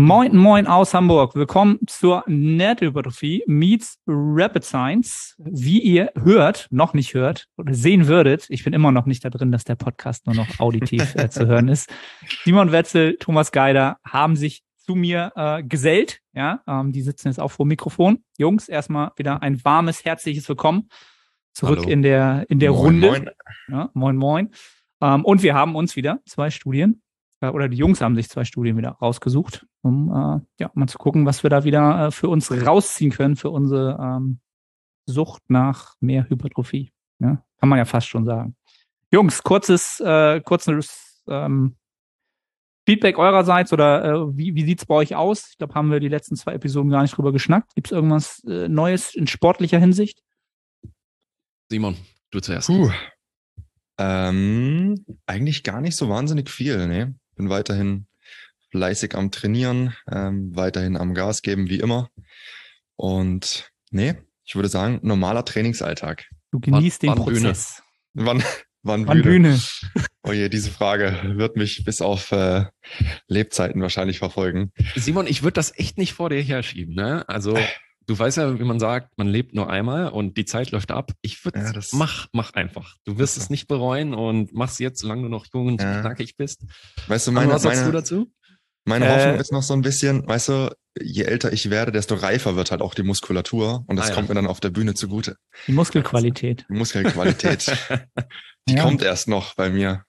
Moin, moin aus Hamburg. Willkommen zur Nerdhypertrophie meets Rapid Science. Wie ihr hört, noch nicht hört oder sehen würdet, ich bin immer noch nicht da drin, dass der Podcast nur noch auditiv äh, zu hören ist. Simon Wetzel, Thomas Geider haben sich zu mir äh, gesellt. Ja, ähm, die sitzen jetzt auch vor dem Mikrofon. Jungs, erstmal wieder ein warmes, herzliches Willkommen zurück Hallo. in der in der Moin, Runde. moin. Ja, moin, moin. Ähm, und wir haben uns wieder zwei Studien oder die Jungs haben sich zwei Studien wieder rausgesucht, um äh, ja mal zu gucken, was wir da wieder äh, für uns rausziehen können für unsere ähm, Sucht nach mehr Hypertrophie. Ja, kann man ja fast schon sagen. Jungs, kurzes, äh, kurzes ähm, Feedback eurerseits oder äh, wie, wie sieht's bei euch aus? Ich glaube, haben wir die letzten zwei Episoden gar nicht drüber geschnackt. Gibt's irgendwas äh, Neues in sportlicher Hinsicht? Simon, du zuerst. Puh. Ähm, eigentlich gar nicht so wahnsinnig viel, ne? Bin weiterhin fleißig am Trainieren, ähm, weiterhin am Gas geben, wie immer. Und nee, ich würde sagen, normaler Trainingsalltag. Du genießt den wann Bühne? Prozess. Wann, wann, Wann Bühne? Bühne? Oh je, diese Frage wird mich bis auf äh, Lebzeiten wahrscheinlich verfolgen. Simon, ich würde das echt nicht vor dir herschieben, ne? Also, du weißt ja, wie man sagt, man lebt nur einmal und die Zeit läuft ab. Ich würde, Ja, mach, mach einfach. Du wirst Das- es nicht bereuen und mach's jetzt, solange du noch jung und Ja. knackig bist. Weißt du, meine, was sagst meine, du dazu? Meine Äh, Hoffnung ist noch so ein bisschen, weißt du, je älter ich werde, desto reifer wird halt auch die Muskulatur und das Ah, ja. kommt mir dann auf der Bühne zugute. Die Muskelqualität. Die Muskelqualität, die Ja. kommt erst noch bei mir.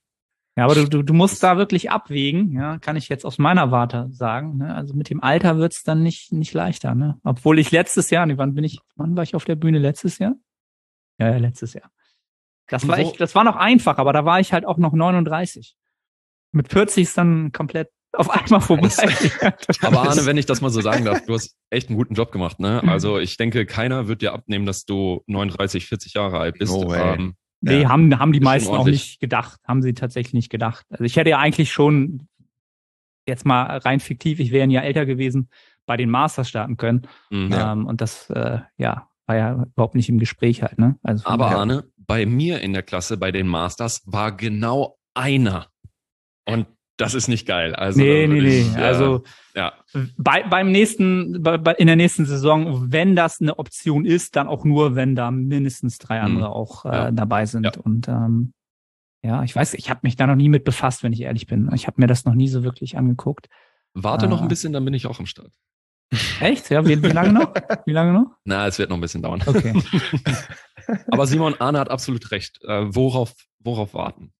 Ja, aber du, du, du musst da wirklich abwägen, ja, kann ich jetzt aus meiner Warte sagen. Ne? Also mit dem Alter wird's dann nicht, nicht leichter, ne? Obwohl ich letztes Jahr, nee, wann bin ich, wann war ich auf der Bühne letztes Jahr? Ja, ja letztes Jahr. Das war wo- echt, das war noch einfach, aber da war ich halt auch noch 39. Mit 40 ist dann komplett auf einmal vorbei. Aber Arne, wenn ich das mal so sagen darf, du hast echt einen guten Job gemacht, ne? Also, ich denke, keiner wird dir abnehmen, dass du 39, 40 Jahre alt bist. No way. Ähm, Nee, Ja. haben, haben die meisten auch nicht gedacht. Haben sie tatsächlich nicht gedacht. Also ich hätte ja eigentlich schon, jetzt mal rein fiktiv, ich wäre ein Jahr älter gewesen, bei den Masters starten können. mh. Ja. Ähm, und das, äh, ja, war ja überhaupt nicht im Gespräch halt, ne? Also Aber Arne, bei mir in der Klasse, bei den Masters, war genau einer. Und das ist nicht geil. Also, nee, nee, nee. ich, äh, Also ja, bei, beim nächsten, bei, bei, in der nächsten Saison, wenn das eine Option ist, dann auch nur, wenn da mindestens drei Mhm. andere auch äh, Ja. dabei sind. Ja. Und ähm, ja, ich weiß, ich habe mich da noch nie mit befasst, wenn ich ehrlich bin. Ich habe mir das noch nie so wirklich angeguckt. warte noch Ah. ein bisschen, dann bin ich auch am Start. Echt? Ja, wie, wie lange noch? Wie lange noch? Na, es wird noch ein bisschen dauern. Okay. Aber Simon Arne hat absolut recht. Äh, worauf, worauf warten?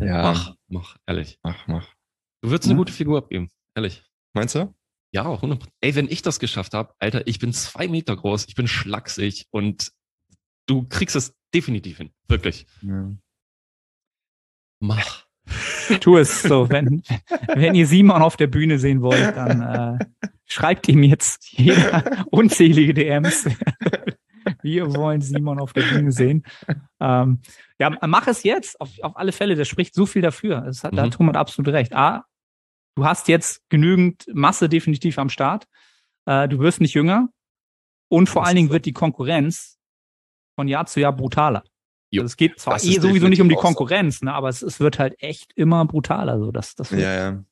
Ja, Mach, mach, ehrlich. mach, mach. Du würdest eine Ja. gute Figur abgeben, ehrlich. Meinst du? Ja, 100% Ey, wenn ich das geschafft habe, Alter, ich bin zwei Meter groß, ich bin schlaksig und du kriegst es definitiv hin. Wirklich. Ja. Mach. Tu es so. Wenn, wenn ihr Simon auf der Bühne sehen wollt, dann äh, schreibt ihm jetzt jeder unzählige DMs. Wir wollen Simon auf der Bühne sehen. Ähm, ja, mach es jetzt, auf, auf alle Fälle. Das spricht so viel dafür. Das hat, Da Mhm. hat Thomas absolut recht. A, du hast jetzt genügend Masse definitiv am Start. Äh, du wirst nicht jünger. Und vor Das allen Dingen wird die Konkurrenz von Jahr zu Jahr brutaler. Jo, Also es geht zwar eh sowieso nicht um die. Konkurrenz, ne, aber es, es wird halt echt immer brutaler. So, das, das Ja, ja.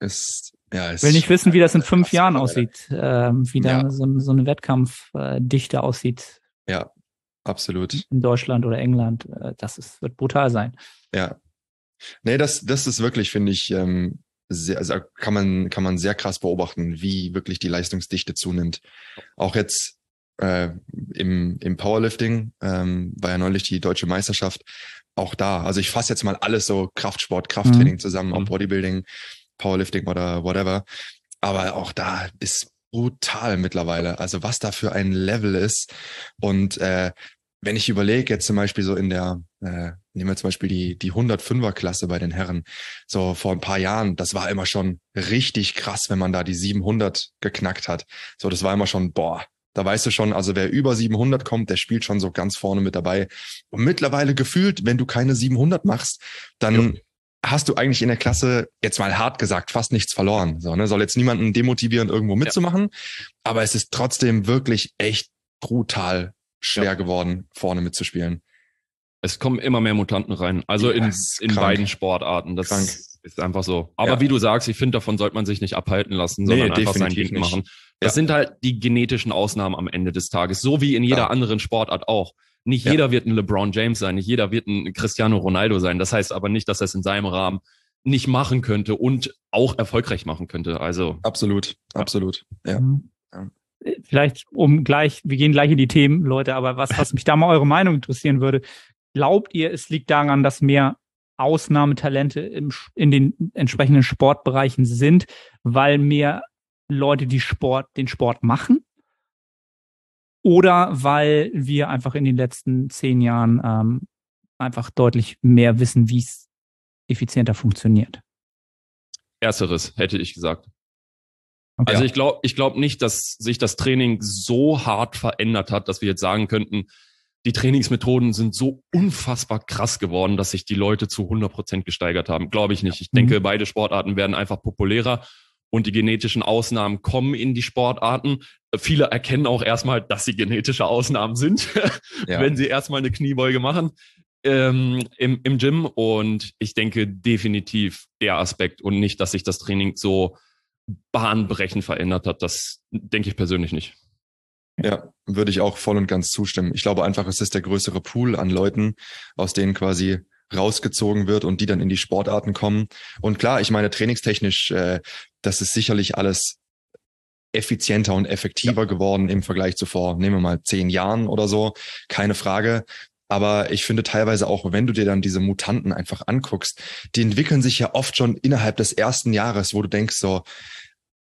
Ist, ja, ist, ich will nicht wissen, wie das in fünf Jahren aussieht, ähm, wie da Ja. so, so eine Wettkampfdichte aussieht Ja, absolut. in Deutschland oder England. Äh, das ist, wird brutal sein. Ja. Nee, das, das ist wirklich, finde ich, ähm, sehr, also kann man, kann man sehr krass beobachten, wie wirklich die Leistungsdichte zunimmt. Auch jetzt äh, im, im Powerlifting ähm, war ja neulich die deutsche Meisterschaft. Auch da, also ich fasse jetzt mal alles so Kraftsport, Krafttraining zusammen, auch Mhm. Bodybuilding, Powerlifting oder whatever. Aber auch da ist brutal mittlerweile. Also was da für ein Level ist. Und äh, wenn ich überlege, jetzt zum Beispiel so in der, äh, nehmen wir zum Beispiel die, die 105er Klasse bei den Herren, so vor ein paar Jahren, das war immer schon richtig krass, wenn man da die 700 geknackt hat. So, das war immer schon, boah, da weißt du schon, also wer über 700 kommt, der spielt schon so ganz vorne mit dabei. Und mittlerweile gefühlt, wenn du keine 700 machst, dann hast du eigentlich in der Klasse, jetzt mal hart gesagt, fast nichts verloren. So, ne? Soll jetzt niemanden demotivieren, irgendwo mitzumachen. Aber es ist trotzdem wirklich echt brutal schwer Ja. geworden, vorne mitzuspielen. Es kommen immer mehr Mutanten rein. Also in, Ja, in krank. beiden Sportarten. Das Krank. Ist einfach so. Aber Ja. wie du sagst, ich finde, davon sollte man sich nicht abhalten lassen, sondern Nee, einfach sein Ding machen. Das Ja. sind halt die genetischen Ausnahmen am Ende des Tages. So wie in jeder Ja. anderen Sportart auch. Nicht Ja. jeder wird ein LeBron James sein, nicht jeder wird ein Cristiano Ronaldo sein. Das heißt aber nicht, dass er es in seinem Rahmen nicht machen könnte und auch erfolgreich machen könnte. Also Absolut, absolut. Ja. Mhm. Ja. Vielleicht um gleich, wir gehen gleich in die Themen, Leute, aber was, was mich da mal eure Meinung interessieren würde, glaubt ihr, es liegt daran, dass mehr Ausnahmetalente im, in den entsprechenden Sportbereichen sind, weil mehr Leute die Sport, den Sport machen? Oder weil wir einfach in den letzten zehn Jahren ähm, einfach deutlich mehr wissen, wie es effizienter funktioniert? ersteres, hätte ich gesagt. Okay. Also ich glaube ich glaub nicht, dass sich das Training so hart verändert hat, dass wir jetzt sagen könnten, die Trainingsmethoden sind so unfassbar krass geworden, dass sich die Leute zu 100 Prozent gesteigert haben. Glaube ich nicht. Ich Mhm. denke, beide Sportarten werden einfach populärer und die genetischen Ausnahmen kommen in die Sportarten. Viele erkennen auch erstmal, dass sie genetische Ausnahmen sind, Ja. wenn sie erstmal eine Kniebeuge machen ähm, im, im Gym. Und ich denke definitiv der Aspekt und nicht, dass sich das Training so bahnbrechend verändert hat. Das denke ich persönlich nicht. Ja, würde ich auch voll und ganz zustimmen. Ich glaube einfach, es ist der größere Pool an Leuten, aus denen quasi rausgezogen wird und die dann in die Sportarten kommen. Und klar, ich meine, trainingstechnisch, äh, das ist sicherlich alles effizienter und effektiver geworden im Vergleich zu vor, nehmen wir mal zehn Jahren oder so, keine Frage. Aber ich finde teilweise auch, wenn du dir dann diese Mutanten einfach anguckst, die entwickeln sich ja oft schon innerhalb des ersten Jahres, wo du denkst so,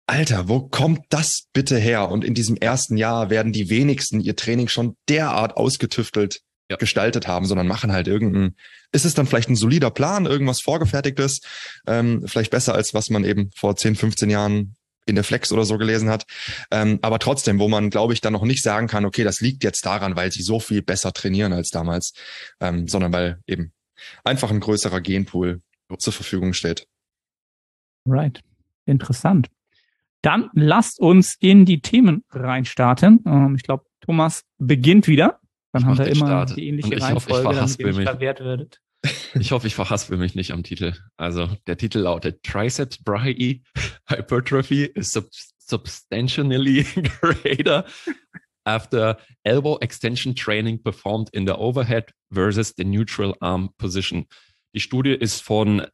Alter, wo kommt das bitte her? Und in diesem ersten Jahr werden die wenigsten ihr Training schon derart ausgetüftelt Ja. gestaltet haben, sondern machen halt irgendein, ist es dann vielleicht ein solider Plan, irgendwas vorgefertigtes, ähm, vielleicht besser als was man eben vor 10, 15 Jahren in der Flex oder so gelesen hat. Ähm, aber trotzdem, wo man, glaube ich, dann noch nicht sagen kann, okay, das liegt jetzt daran, weil sie so viel besser trainieren als damals, ähm, sondern weil eben einfach ein größerer Genpool zur Verfügung steht. Right. Interessant. Dann lasst uns in die Themen reinstarten. Ähm, ich glaube, Thomas beginnt wieder. Mach wir den immer Start. die ähnliche ich hoffe, ich Reihenfolge, damit ihr verwehrt werdet. Ich hoffe, ich verhaspel mich nicht am Titel. Also der Titel lautet Triceps Brachii Hypertrophy is sub substantially greater after elbow extension training performed in the overhead versus the neutral arm position. Die Studie ist von,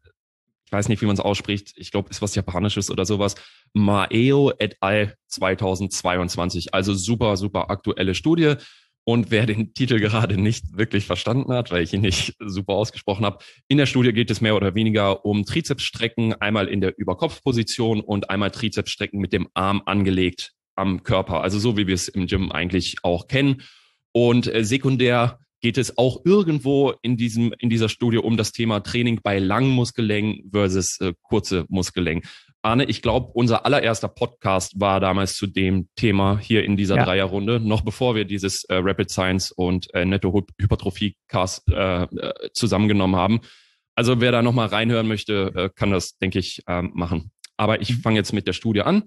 ich weiß nicht, wie man es ausspricht, ich glaube, ist was Japanisches oder sowas, Maeo et al. 2022. Also super, super aktuelle Studie. Und wer den Titel gerade nicht wirklich verstanden hat, weil ich ihn nicht super ausgesprochen habe, in der Studie geht es mehr oder weniger um Trizepsstrecken, einmal in der Überkopfposition und einmal Trizepsstrecken mit dem Arm angelegt am Körper. Also so wie wir es im Gym eigentlich auch kennen. Und äh, sekundär geht es auch irgendwo in diesem in dieser Studie um das Thema Training bei langen Muskellängen versus äh, kurze Muskelängen. Arne, ich glaube, unser allererster Podcast war damals zu dem Thema hier in dieser Ja. Dreierrunde, noch bevor wir dieses äh, Rapid Science und äh, Netto Hy- Hypertrophie Cast äh, äh, zusammengenommen haben. Also wer da nochmal reinhören möchte, äh, kann das, denke ich, ähm, machen. Aber ich fange jetzt mit der Studie an.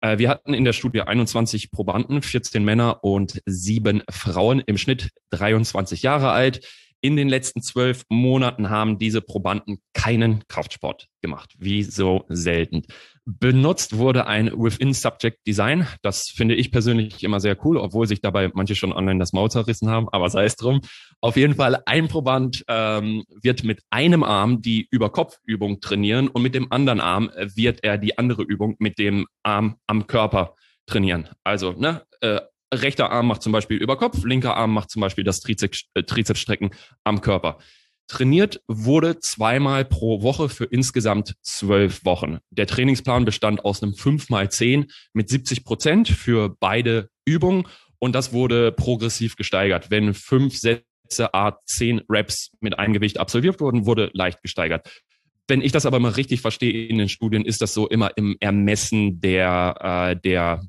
Äh, wir hatten in der Studie 21 Probanden, 14 Männer und sieben Frauen, im Schnitt 23 Jahre alt. In den letzten zwölf Monaten haben diese Probanden keinen Kraftsport gemacht. Wie so selten. Benutzt wurde ein Within-Subject-Design. Das finde ich persönlich immer sehr cool, obwohl sich dabei manche schon online das Maul zerrissen haben, aber sei es drum. Auf jeden Fall, ein Proband ähm, wird mit einem Arm die Überkopfübung trainieren und mit dem anderen Arm äh, wird er die andere Übung mit dem Arm am Körper trainieren. Also, ne, äh, rechter Arm macht zum Beispiel Überkopf, linker Arm macht zum Beispiel das Trizeps, äh, Trizepsstrecken am Körper. Trainiert wurde zweimal pro Woche für insgesamt zwölf Wochen. Der Trainingsplan bestand aus einem 5 mal 10 mit 70 Prozent für beide Übungen und das wurde progressiv gesteigert. Wenn fünf Sätze A 10 Reps mit einem Gewicht absolviert wurden, wurde leicht gesteigert. Wenn ich das aber mal richtig verstehe in den Studien, ist das so immer im Ermessen der, äh, der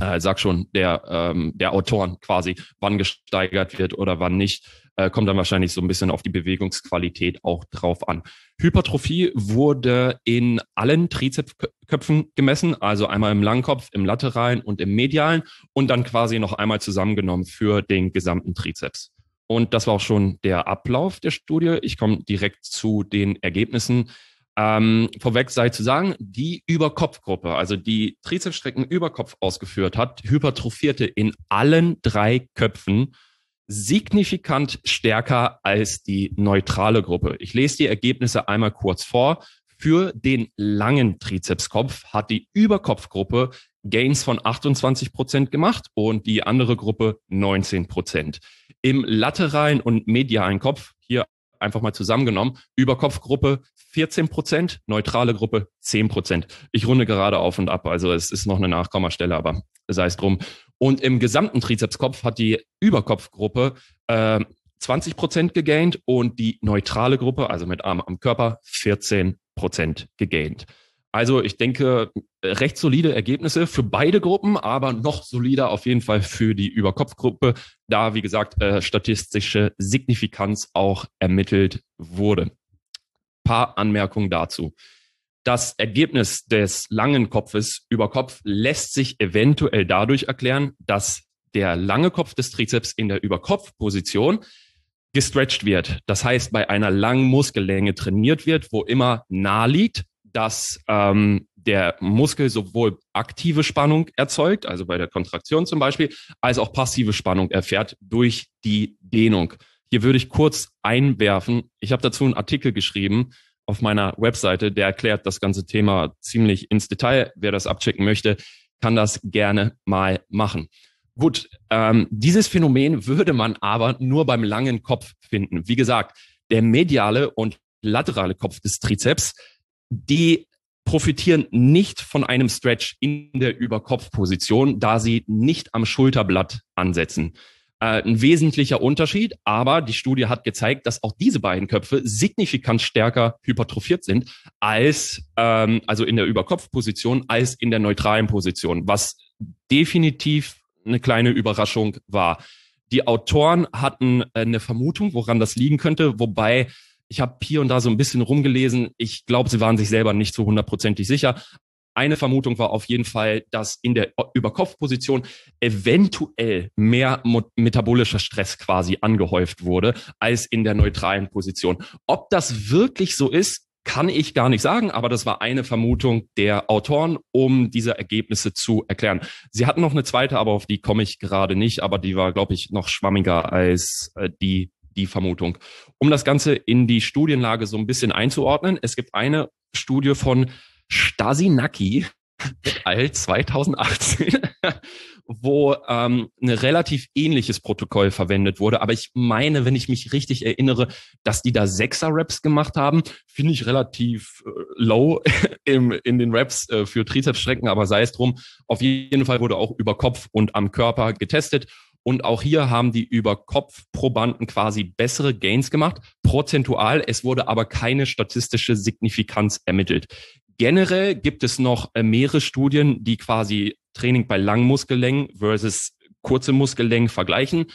äh, sag schon, der, ähm, der Autoren quasi, wann gesteigert wird oder wann nicht, äh, kommt dann wahrscheinlich so ein bisschen auf die Bewegungsqualität auch drauf an. Hypertrophie wurde in allen Trizepsköpfen gemessen, also einmal im Langkopf, im lateralen und im medialen und dann quasi noch einmal zusammengenommen für den gesamten Trizeps. Und das war auch schon der Ablauf der Studie. Ich komme direkt zu den Ergebnissen. Ähm, vorweg sei zu sagen, die Überkopfgruppe, also die Trizepsstrecken über Kopf ausgeführt hat, hypertrophierte in allen drei Köpfen signifikant stärker als die neutrale Gruppe. Ich lese die Ergebnisse einmal kurz vor. Für den langen Trizepskopf hat die Überkopfgruppe Gains von 28 Prozent gemacht und die andere Gruppe 19 Prozent. Im lateralen und medialen Kopf, hier einfach mal zusammengenommen, Überkopfgruppe 14 Prozent, neutrale Gruppe 10 Prozent. Ich runde gerade auf und ab, also es ist noch eine Nachkommastelle, aber sei es drum. Und im gesamten Trizepskopf hat die Überkopfgruppe äh, 20 Prozent gegaint und die neutrale Gruppe, also mit Arm am Körper, 14 Prozent gegaint. Also ich denke, recht solide Ergebnisse für beide Gruppen, aber noch solider auf jeden Fall für die Überkopfgruppe, da, wie gesagt, äh, statistische Signifikanz auch ermittelt wurde. Paar Anmerkungen dazu. Das Ergebnis des langen Kopfes über Kopf lässt sich eventuell dadurch erklären, dass der lange Kopf des Trizeps in der Überkopfposition gestretched wird. Das heißt, bei einer langen Muskellänge trainiert wird, wo immer nah liegt, dass ähm, der Muskel sowohl aktive Spannung erzeugt, also bei der Kontraktion zum Beispiel, als auch passive Spannung erfährt durch die Dehnung. Hier würde ich kurz einwerfen, ich habe dazu einen Artikel geschrieben auf meiner Webseite, der erklärt das ganze Thema ziemlich ins Detail. Wer das abchecken möchte, kann das gerne mal machen. Gut, ähm, dieses Phänomen würde man aber nur beim langen Kopf finden. Wie gesagt, der mediale und laterale Kopf des Trizeps die profitieren nicht von einem Stretch in der Überkopfposition, da sie nicht am Schulterblatt ansetzen. Äh, ein wesentlicher Unterschied, aber die Studie hat gezeigt, dass auch diese beiden Köpfe signifikant stärker hypertrophiert sind als ähm, also in der Überkopfposition als in der neutralen Position, was definitiv eine kleine Überraschung war. Die Autoren hatten äh, eine Vermutung, woran das liegen könnte, wobei ich habe hier und da so ein bisschen rumgelesen. Ich glaube, sie waren sich selber nicht so hundertprozentig sicher. Eine Vermutung war auf jeden Fall, dass in der Überkopfposition eventuell mehr metabolischer Stress quasi angehäuft wurde als in der neutralen Position. Ob das wirklich so ist, kann ich gar nicht sagen, aber das war eine Vermutung der Autoren, um diese Ergebnisse zu erklären. Sie hatten noch eine zweite, aber auf die komme ich gerade nicht, aber die war, glaube ich, noch schwammiger als äh, die die Vermutung. Um das Ganze in die Studienlage so ein bisschen einzuordnen, es gibt eine Studie von Stasinaki et al. 2018, wo ähm, ein relativ ähnliches Protokoll verwendet wurde. Aber ich meine, wenn ich mich richtig erinnere, dass die da Sechser-Raps gemacht haben, finde ich relativ äh, low im, in den Raps äh, für Trizepsstrecken, aber sei es drum. Auf jeden Fall wurde auch über Kopf und am Körper getestet und auch hier haben die über Kopfprobanden quasi bessere Gains gemacht, prozentual. Es wurde aber keine statistische Signifikanz ermittelt. Generell gibt es noch äh, mehrere Studien, die quasi Training bei langen Muskellängen versus kurze Muskellängen vergleichen.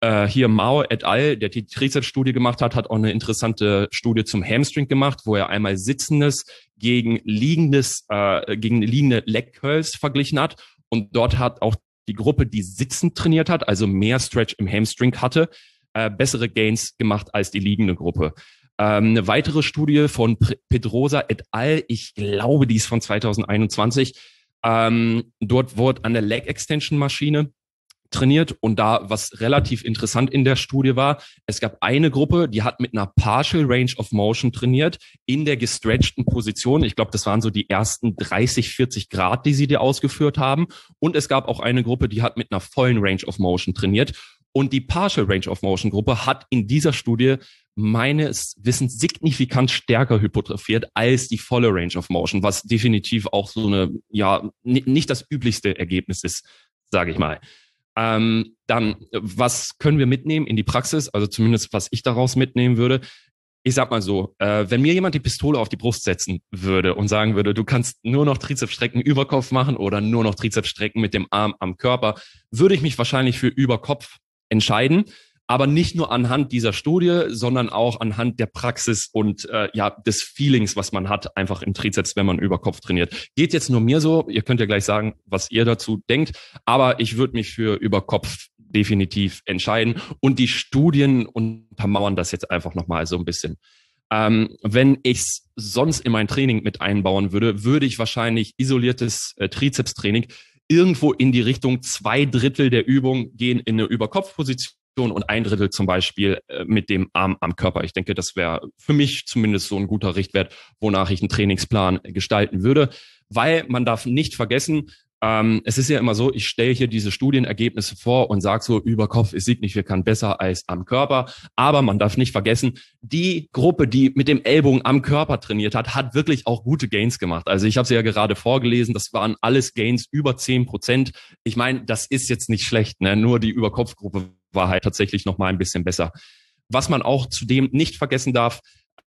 Äh, hier Mao et al., der die Trizeps-Studie gemacht hat, hat auch eine interessante Studie zum Hamstring gemacht, wo er einmal sitzendes gegen liegendes, äh, gegen liegende Leg Curls verglichen hat. Und dort hat auch die Gruppe, die sitzend trainiert hat, also mehr Stretch im Hamstring hatte, äh, bessere Gains gemacht als die liegende Gruppe. Ähm, eine weitere Studie von Pedrosa et al., ich glaube, die ist von 2021. Ähm, dort wurde an der Leg Extension Maschine trainiert und da, was relativ interessant in der Studie war, es gab eine Gruppe, die hat mit einer Partial Range of Motion trainiert, in der gestretchten Position. Ich glaube, das waren so die ersten 30, 40 Grad, die sie dir ausgeführt haben. Und es gab auch eine Gruppe, die hat mit einer vollen Range of Motion trainiert. Und die Partial Range of Motion Gruppe hat in dieser Studie meines Wissens signifikant stärker hypotrophiert als die volle Range of Motion, was definitiv auch so eine, ja, nicht das üblichste Ergebnis ist, sage ich mal. Ähm, dann, was können wir mitnehmen in die Praxis? Also zumindest, was ich daraus mitnehmen würde. Ich sag mal so, äh, wenn mir jemand die Pistole auf die Brust setzen würde und sagen würde, du kannst nur noch Trizepsstrecken über Kopf machen oder nur noch Trizepsstrecken mit dem Arm am Körper, würde ich mich wahrscheinlich für über Kopf entscheiden aber nicht nur anhand dieser Studie, sondern auch anhand der Praxis und äh, ja des Feelings, was man hat, einfach im Trizeps, wenn man über Kopf trainiert. Geht jetzt nur mir so. Ihr könnt ja gleich sagen, was ihr dazu denkt, aber ich würde mich für über Kopf definitiv entscheiden und die Studien untermauern das jetzt einfach nochmal so ein bisschen. Ähm, wenn ich es sonst in mein Training mit einbauen würde, würde ich wahrscheinlich isoliertes äh, Trizeps-Training irgendwo in die Richtung zwei Drittel der Übung gehen in eine Überkopfposition und ein Drittel zum Beispiel äh, mit dem Arm am Körper. Ich denke, das wäre für mich zumindest so ein guter Richtwert, wonach ich einen Trainingsplan gestalten würde, weil man darf nicht vergessen, ähm, es ist ja immer so, ich stelle hier diese Studienergebnisse vor und sage so, über Kopf ist signifikant besser als am Körper. Aber man darf nicht vergessen, die Gruppe, die mit dem Ellbogen am Körper trainiert hat, hat wirklich auch gute Gains gemacht. Also ich habe sie ja gerade vorgelesen, das waren alles Gains über zehn Prozent. Ich meine, das ist jetzt nicht schlecht, ne? nur die Überkopfgruppe war halt tatsächlich noch mal ein bisschen besser. Was man auch zudem nicht vergessen darf,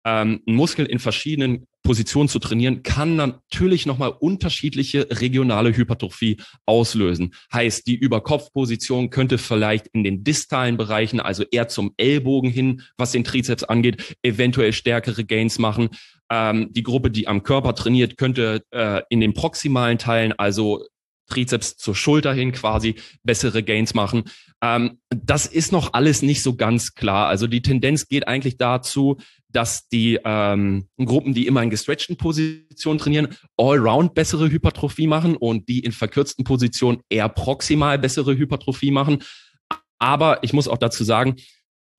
ähm, einen Muskel in verschiedenen Positionen zu trainieren, kann natürlich nochmal unterschiedliche regionale Hypertrophie auslösen. Heißt, die Überkopfposition könnte vielleicht in den distalen Bereichen, also eher zum Ellbogen hin, was den Trizeps angeht, eventuell stärkere Gains machen. Ähm, die Gruppe, die am Körper trainiert, könnte äh, in den proximalen Teilen, also Trizeps zur Schulter hin quasi bessere Gains machen. Ähm, das ist noch alles nicht so ganz klar. Also die Tendenz geht eigentlich dazu, dass die ähm, Gruppen, die immer in gestretchten Positionen trainieren, allround bessere Hypertrophie machen und die in verkürzten Positionen eher proximal bessere Hypertrophie machen. Aber ich muss auch dazu sagen,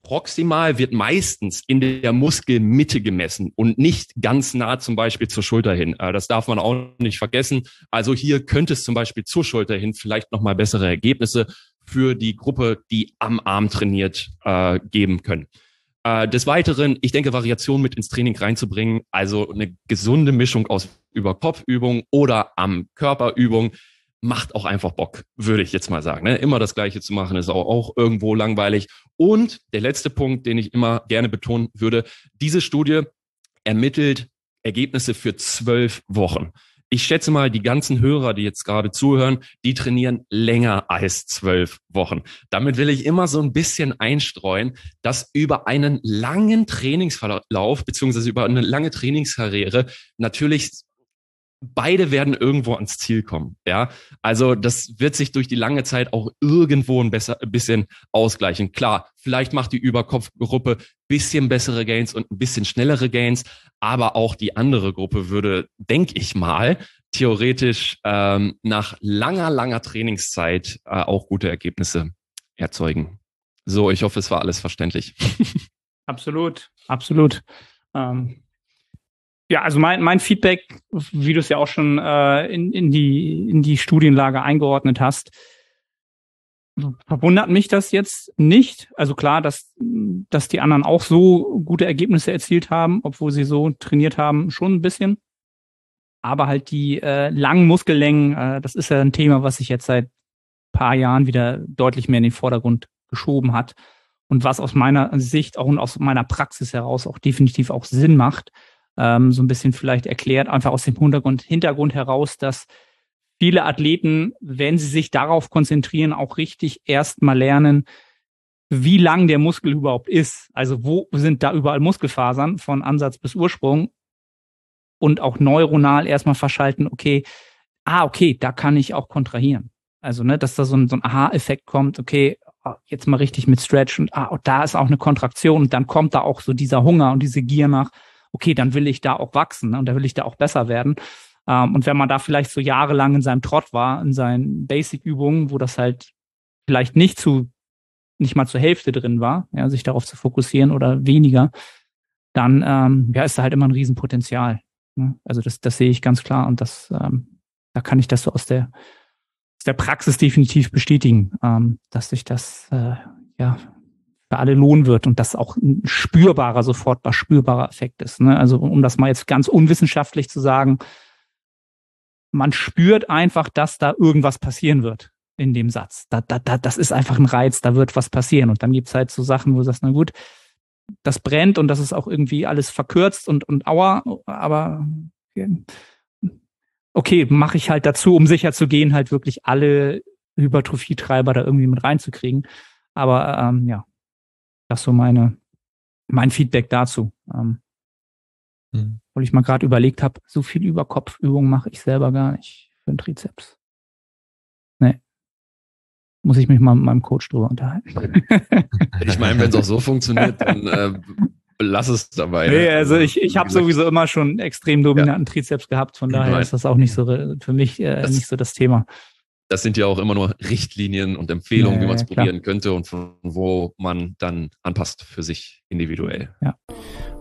proximal wird meistens in der Muskelmitte gemessen und nicht ganz nah zum Beispiel zur Schulter hin. Äh, das darf man auch nicht vergessen. Also hier könnte es zum Beispiel zur Schulter hin vielleicht nochmal bessere Ergebnisse für die Gruppe, die am Arm trainiert, äh, geben können. Äh, des Weiteren, ich denke, Variation mit ins Training reinzubringen, also eine gesunde Mischung aus Überkopfübung oder am Körperübung, macht auch einfach Bock, würde ich jetzt mal sagen. Ne? Immer das Gleiche zu machen, ist auch, auch irgendwo langweilig. Und der letzte Punkt, den ich immer gerne betonen würde, diese Studie ermittelt Ergebnisse für zwölf Wochen ich schätze mal, die ganzen Hörer, die jetzt gerade zuhören, die trainieren länger als zwölf Wochen. Damit will ich immer so ein bisschen einstreuen, dass über einen langen Trainingsverlauf beziehungsweise über eine lange Trainingskarriere natürlich beide werden irgendwo ans Ziel kommen. Ja, also das wird sich durch die lange Zeit auch irgendwo ein, besser, ein bisschen ausgleichen. Klar, vielleicht macht die Überkopfgruppe bisschen bessere Gains und ein bisschen schnellere Gains, aber auch die andere Gruppe würde, denke ich mal, theoretisch ähm, nach langer, langer Trainingszeit äh, auch gute Ergebnisse erzeugen. So, ich hoffe, es war alles verständlich. absolut, absolut. Ähm, ja, also mein, mein Feedback, wie du es ja auch schon äh, in, in, die, in die Studienlage eingeordnet hast, verwundert mich das jetzt nicht. Also klar, dass, dass die anderen auch so gute Ergebnisse erzielt haben, obwohl sie so trainiert haben, schon ein bisschen. Aber halt die äh, langen Muskellängen, äh, das ist ja ein Thema, was sich jetzt seit paar Jahren wieder deutlich mehr in den Vordergrund geschoben hat. Und was aus meiner Sicht auch und aus meiner Praxis heraus auch definitiv auch Sinn macht, ähm, so ein bisschen vielleicht erklärt, einfach aus dem Hintergrund, Hintergrund heraus, dass viele Athleten, wenn sie sich darauf konzentrieren, auch richtig erstmal lernen, wie lang der Muskel überhaupt ist. Also wo sind da überall Muskelfasern von Ansatz bis Ursprung und auch neuronal erstmal verschalten, okay, ah, okay, da kann ich auch kontrahieren. Also, ne, dass da so ein, so ein Aha-Effekt kommt, okay, ah, jetzt mal richtig mit Stretch und ah, da ist auch eine Kontraktion und dann kommt da auch so dieser Hunger und diese Gier nach, okay, dann will ich da auch wachsen ne? und da will ich da auch besser werden. Ähm, und wenn man da vielleicht so jahrelang in seinem Trott war, in seinen Basic-Übungen, wo das halt vielleicht nicht zu, nicht mal zur Hälfte drin war, ja, sich darauf zu fokussieren oder weniger, dann ähm, ja, ist da halt immer ein Riesenpotenzial. Ne? Also das, das sehe ich ganz klar und das, ähm, da kann ich das so aus der, aus der Praxis definitiv bestätigen, ähm, dass sich das äh, ja für alle lohnen wird und das auch ein spürbarer, sofort was spürbarer Effekt ist. Ne? Also um das mal jetzt ganz unwissenschaftlich zu sagen, man spürt einfach, dass da irgendwas passieren wird in dem Satz. Da, da, da, das ist einfach ein Reiz, da wird was passieren. Und dann gibt's halt so Sachen, wo du sagst, na gut, das brennt und das ist auch irgendwie alles verkürzt und, und aua, aber okay, mache ich halt dazu, um sicher zu gehen, halt wirklich alle Hypertrophietreiber da irgendwie mit reinzukriegen. Aber ähm, ja, das ist so meine, mein Feedback dazu. Ähm, mhm. Weil ich mal gerade überlegt habe, so viel Überkopfübung mache ich selber gar nicht für den Trizeps. Nee. Muss ich mich mal mit meinem Coach drüber unterhalten. ich meine, wenn es auch so funktioniert, dann äh, lass es dabei. Nee, ne? also ich, ich habe sowieso immer schon extrem dominanten ja. Trizeps gehabt, von daher Nein. ist das auch nicht so für mich äh, nicht so das Thema. Das sind ja auch immer nur Richtlinien und Empfehlungen, ja, wie man es probieren könnte und von wo man dann anpasst für sich individuell. Ja.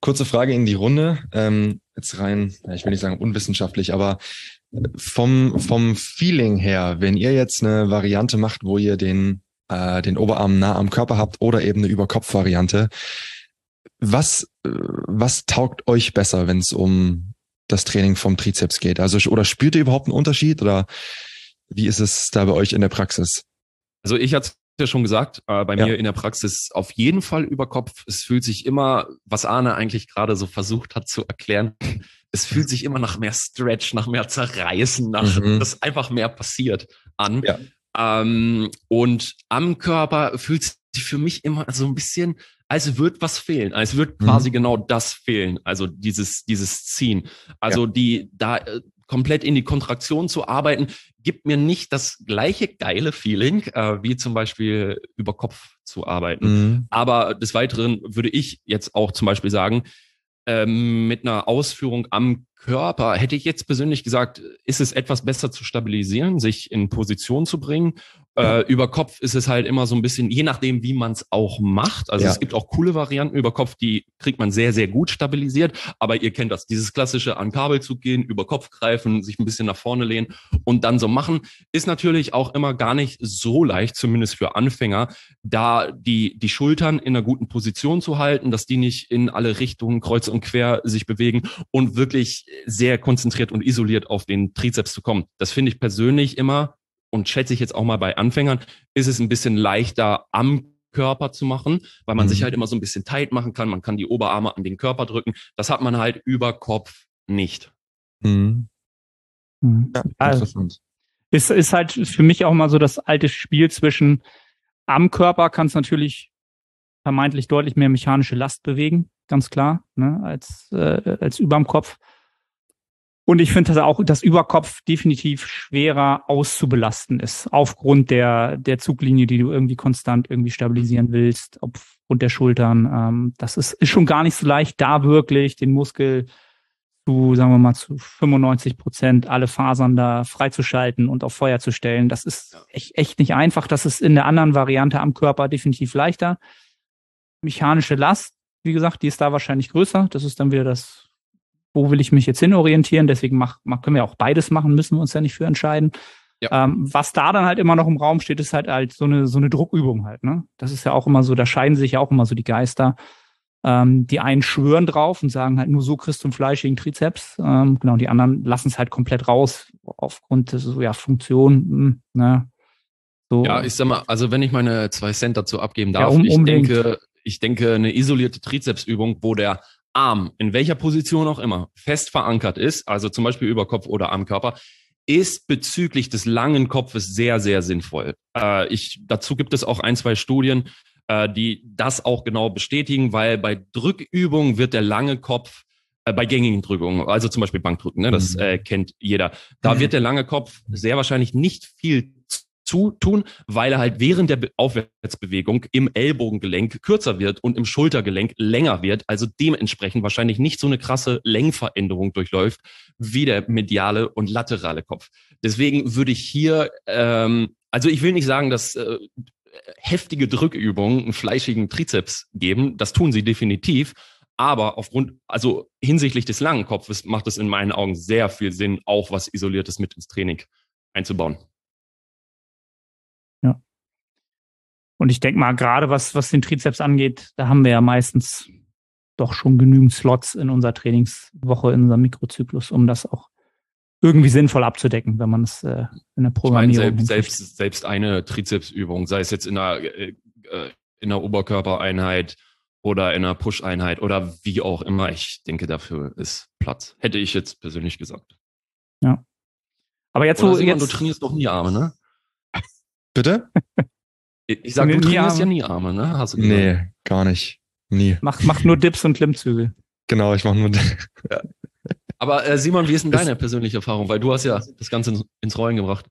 Kurze Frage in die Runde. Ähm, jetzt rein, ich will nicht sagen unwissenschaftlich, aber vom, vom Feeling her, wenn ihr jetzt eine Variante macht, wo ihr den, äh, den Oberarm nah am Körper habt oder eben eine Überkopf-Variante, was, äh, was taugt euch besser, wenn es um das Training vom Trizeps geht? Also, oder spürt ihr überhaupt einen Unterschied oder wie ist es da bei euch in der Praxis? Also ich hatte ja schon gesagt, äh, bei ja. mir in der Praxis auf jeden Fall über Kopf. Es fühlt sich immer, was Arne eigentlich gerade so versucht hat zu erklären, es fühlt sich immer nach mehr Stretch, nach mehr Zerreißen, nach mhm. dass einfach mehr passiert an. Ja. Ähm, und am Körper fühlt sich für mich immer so ein bisschen, als wird was fehlen. Als wird mhm. quasi genau das fehlen. Also dieses, dieses Ziehen. Also ja. die, da äh, komplett in die Kontraktion zu arbeiten, gibt mir nicht das gleiche geile Feeling, äh, wie zum Beispiel über Kopf zu arbeiten. Mhm. Aber des Weiteren würde ich jetzt auch zum Beispiel sagen, ähm, mit einer Ausführung am Körper hätte ich jetzt persönlich gesagt, ist es etwas besser zu stabilisieren, sich in Position zu bringen äh, über Kopf ist es halt immer so ein bisschen, je nachdem, wie man es auch macht. Also ja. es gibt auch coole Varianten über Kopf, die kriegt man sehr, sehr gut stabilisiert. Aber ihr kennt das, dieses klassische an Kabelzug gehen, über Kopf greifen, sich ein bisschen nach vorne lehnen und dann so machen, ist natürlich auch immer gar nicht so leicht, zumindest für Anfänger, da die, die Schultern in einer guten Position zu halten, dass die nicht in alle Richtungen kreuz und quer sich bewegen und wirklich sehr konzentriert und isoliert auf den Trizeps zu kommen. Das finde ich persönlich immer und schätze ich jetzt auch mal bei Anfängern, ist es ein bisschen leichter am Körper zu machen, weil man mhm. sich halt immer so ein bisschen tight machen kann. Man kann die Oberarme an den Körper drücken. Das hat man halt über Kopf nicht. Mhm. Mhm. Ja, also, ist, ist halt für mich auch mal so das alte Spiel zwischen am Körper kann es natürlich vermeintlich deutlich mehr mechanische Last bewegen, ganz klar, ne, als, äh, als überm Kopf. Und ich finde, dass auch das Überkopf definitiv schwerer auszubelasten ist, aufgrund der, der Zuglinie, die du irgendwie konstant irgendwie stabilisieren willst, aufgrund der Schultern. Ähm, das ist, ist schon gar nicht so leicht, da wirklich den Muskel zu, sagen wir mal, zu 95 Prozent alle Fasern da freizuschalten und auf Feuer zu stellen. Das ist echt, echt nicht einfach. Das ist in der anderen Variante am Körper definitiv leichter. Mechanische Last, wie gesagt, die ist da wahrscheinlich größer. Das ist dann wieder das wo will ich mich jetzt hinorientieren? Deswegen mach, mach, können wir auch beides machen, müssen wir uns ja nicht für entscheiden. Ja. Ähm, was da dann halt immer noch im Raum steht, ist halt halt so eine, so eine Druckübung halt. Ne? Das ist ja auch immer so, da scheiden sich ja auch immer so die Geister. Ähm, die einen schwören drauf und sagen halt nur so kriegst du einen fleischigen Trizeps. Ähm, genau, die anderen lassen es halt komplett raus aufgrund der so, ja, Funktion. Hm, ne? So. Ja, ich sag mal, also wenn ich meine zwei Cent dazu abgeben darf, ja, um, ich denke, ich denke, eine isolierte Trizepsübung, wo der Arm, in welcher Position auch immer, fest verankert ist, also zum Beispiel über Kopf oder Armkörper, ist bezüglich des langen Kopfes sehr, sehr sinnvoll. Äh, ich, dazu gibt es auch ein, zwei Studien, äh, die das auch genau bestätigen, weil bei Drückübungen wird der lange Kopf äh, bei gängigen Drückungen, also zum Beispiel Bankdrücken, ne, das mhm. äh, kennt jeder. Da wird der lange Kopf sehr wahrscheinlich nicht viel zutun, weil er halt während der Aufwärtsbewegung im Ellbogengelenk kürzer wird und im Schultergelenk länger wird, also dementsprechend wahrscheinlich nicht so eine krasse Längveränderung durchläuft wie der mediale und laterale Kopf. Deswegen würde ich hier, ähm, also ich will nicht sagen, dass äh, heftige Drückübungen einen fleischigen Trizeps geben, das tun sie definitiv, aber aufgrund, also hinsichtlich des langen Kopfes macht es in meinen Augen sehr viel Sinn, auch was Isoliertes mit ins Training einzubauen. Und ich denke mal, gerade was, was den Trizeps angeht, da haben wir ja meistens doch schon genügend Slots in unserer Trainingswoche, in unserem Mikrozyklus, um das auch irgendwie sinnvoll abzudecken, wenn man es äh, in der Programmierung. Ich meine, selbst, selbst, selbst eine Trizepsübung, sei es jetzt in einer, äh, äh in einer Oberkörpereinheit oder in einer Push-Einheit oder wie auch immer. Ich denke, dafür ist Platz. Hätte ich jetzt persönlich gesagt. Ja. Aber jetzt, Oder wo Simon, jetzt, du trainierst doch nie Arme, ne? Bitte? Ich ich sag, du Nie trainierst ja nie Arme, ne? Hast du gesagt. Nee, gar nicht. Nie. macht, macht nur Dips und Klimmzüge. Genau, ich mache nur. Aber äh, Simon, wie ist denn Das- deine persönliche Erfahrung? Weil du hast ja das Ganze ins, ins Rollen gebracht.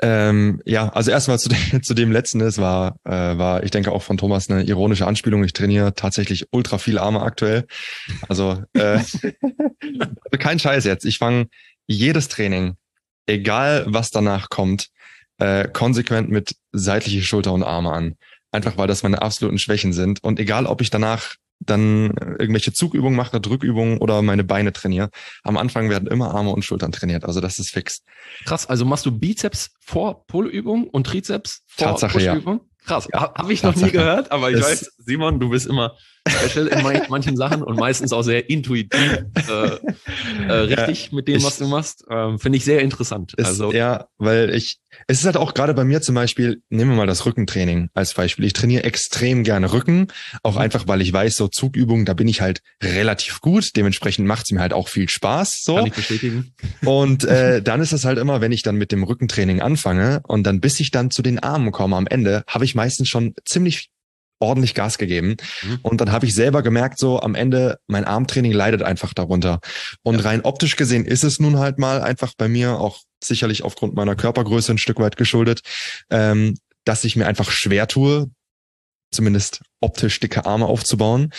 Ähm, ja, also erstmal zu, dem- zu dem letzten ist, war, äh, war, ich denke auch von Thomas eine ironische Anspielung. Ich trainiere tatsächlich ultra viel Arme aktuell. Also, äh, also kein Scheiß jetzt. Ich fange jedes Training, egal was danach kommt, äh, konsequent mit seitliche Schulter und Arme an. Einfach weil das meine absoluten Schwächen sind. Und egal, ob ich danach dann irgendwelche Zugübungen mache, Drückübungen oder meine Beine trainiere, am Anfang werden immer Arme und Schultern trainiert. Also das ist fix. Krass, also machst du Bizeps vor Pull-Übung und Trizeps vor Tatsache, ja. Push-Übung? Krass, Ja, ha, habe ich noch nie Tatsache. gehört, aber ich Es- weiß, Simon, du bist immer special in man- manchen Sachen und meistens auch sehr intuitiv äh, äh, richtig mit dem, ich- was du machst. Ähm, Finde ich sehr interessant. Ist, also ja, weil ich, es ist halt auch gerade bei mir zum Beispiel, nehmen wir mal das Rückentraining als Beispiel. Ich trainiere extrem gerne Rücken, auch Mhm. einfach, weil ich weiß, so Zugübungen, da bin ich halt relativ gut. Dementsprechend macht es mir halt auch viel Spaß. So. kann ich bestätigen. Und äh, dann ist es halt immer, wenn ich dann mit dem Rückentraining anfange und dann bis ich dann zu den Armen komme am Ende, habe ich meistens schon ziemlich ordentlich Gas gegeben. Mhm. Und dann habe ich selber gemerkt, so am Ende, mein Armtraining leidet einfach darunter. Und Ja. rein optisch gesehen ist es nun halt mal einfach bei mir, auch sicherlich aufgrund meiner Körpergröße ein Stück weit geschuldet, ähm, dass ich mir einfach schwer tue, zumindest optisch dicke Arme aufzubauen.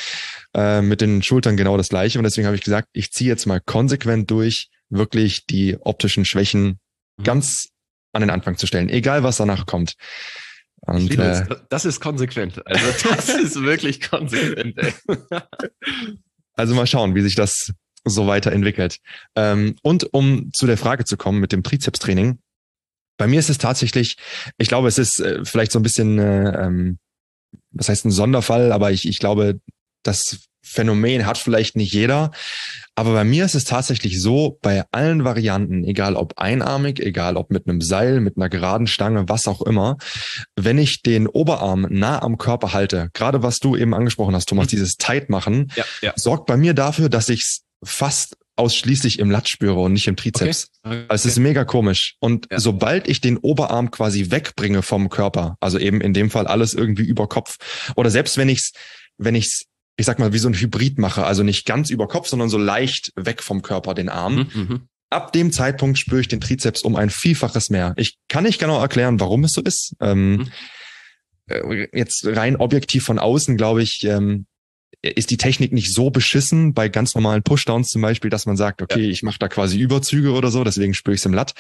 Äh, mit den Schultern genau das gleiche. Und deswegen habe ich gesagt, ich ziehe jetzt mal konsequent durch, wirklich die optischen Schwächen Mhm. ganz an den Anfang zu stellen, egal was danach kommt. Und es. äh, Das ist konsequent. Also das ist wirklich konsequent. Ey. also mal schauen, wie sich das so weiterentwickelt. Ähm, und um zu der Frage zu kommen mit dem Trizepstraining, bei mir ist es tatsächlich, ich glaube, es ist äh, vielleicht so ein bisschen, äh, ähm, was heißt ein Sonderfall, aber ich, ich glaube, das Phänomen hat vielleicht nicht jeder. Aber bei mir ist es tatsächlich so, bei allen Varianten, egal ob einarmig, egal ob mit einem Seil, mit einer geraden Stange, was auch immer, wenn ich den Oberarm nah am Körper halte, gerade was du eben angesprochen hast, Thomas, Mhm. dieses Tight machen, Ja, ja. sorgt bei mir dafür, dass ich es fast ausschließlich im Lat spüre und nicht im Trizeps. Okay. Also es ist mega komisch. Und Ja. sobald ich den Oberarm quasi wegbringe vom Körper, also eben in dem Fall alles irgendwie über Kopf, oder selbst wenn ich's, wenn ich's, ich sag mal, wie so ein Hybrid mache, also nicht ganz über Kopf, sondern so leicht weg vom Körper, den Arm, Mhm, mhm. ab dem Zeitpunkt spüre ich den Trizeps um ein Vielfaches mehr. Ich kann nicht genau erklären, warum es so ist. Ähm, Mhm. äh, jetzt rein objektiv von außen, glaube ich, ähm, ist die Technik nicht so beschissen bei ganz normalen Pushdowns zum Beispiel, dass man sagt, okay, ich mache da quasi Überzüge oder so, deswegen spüre ich es im Lat.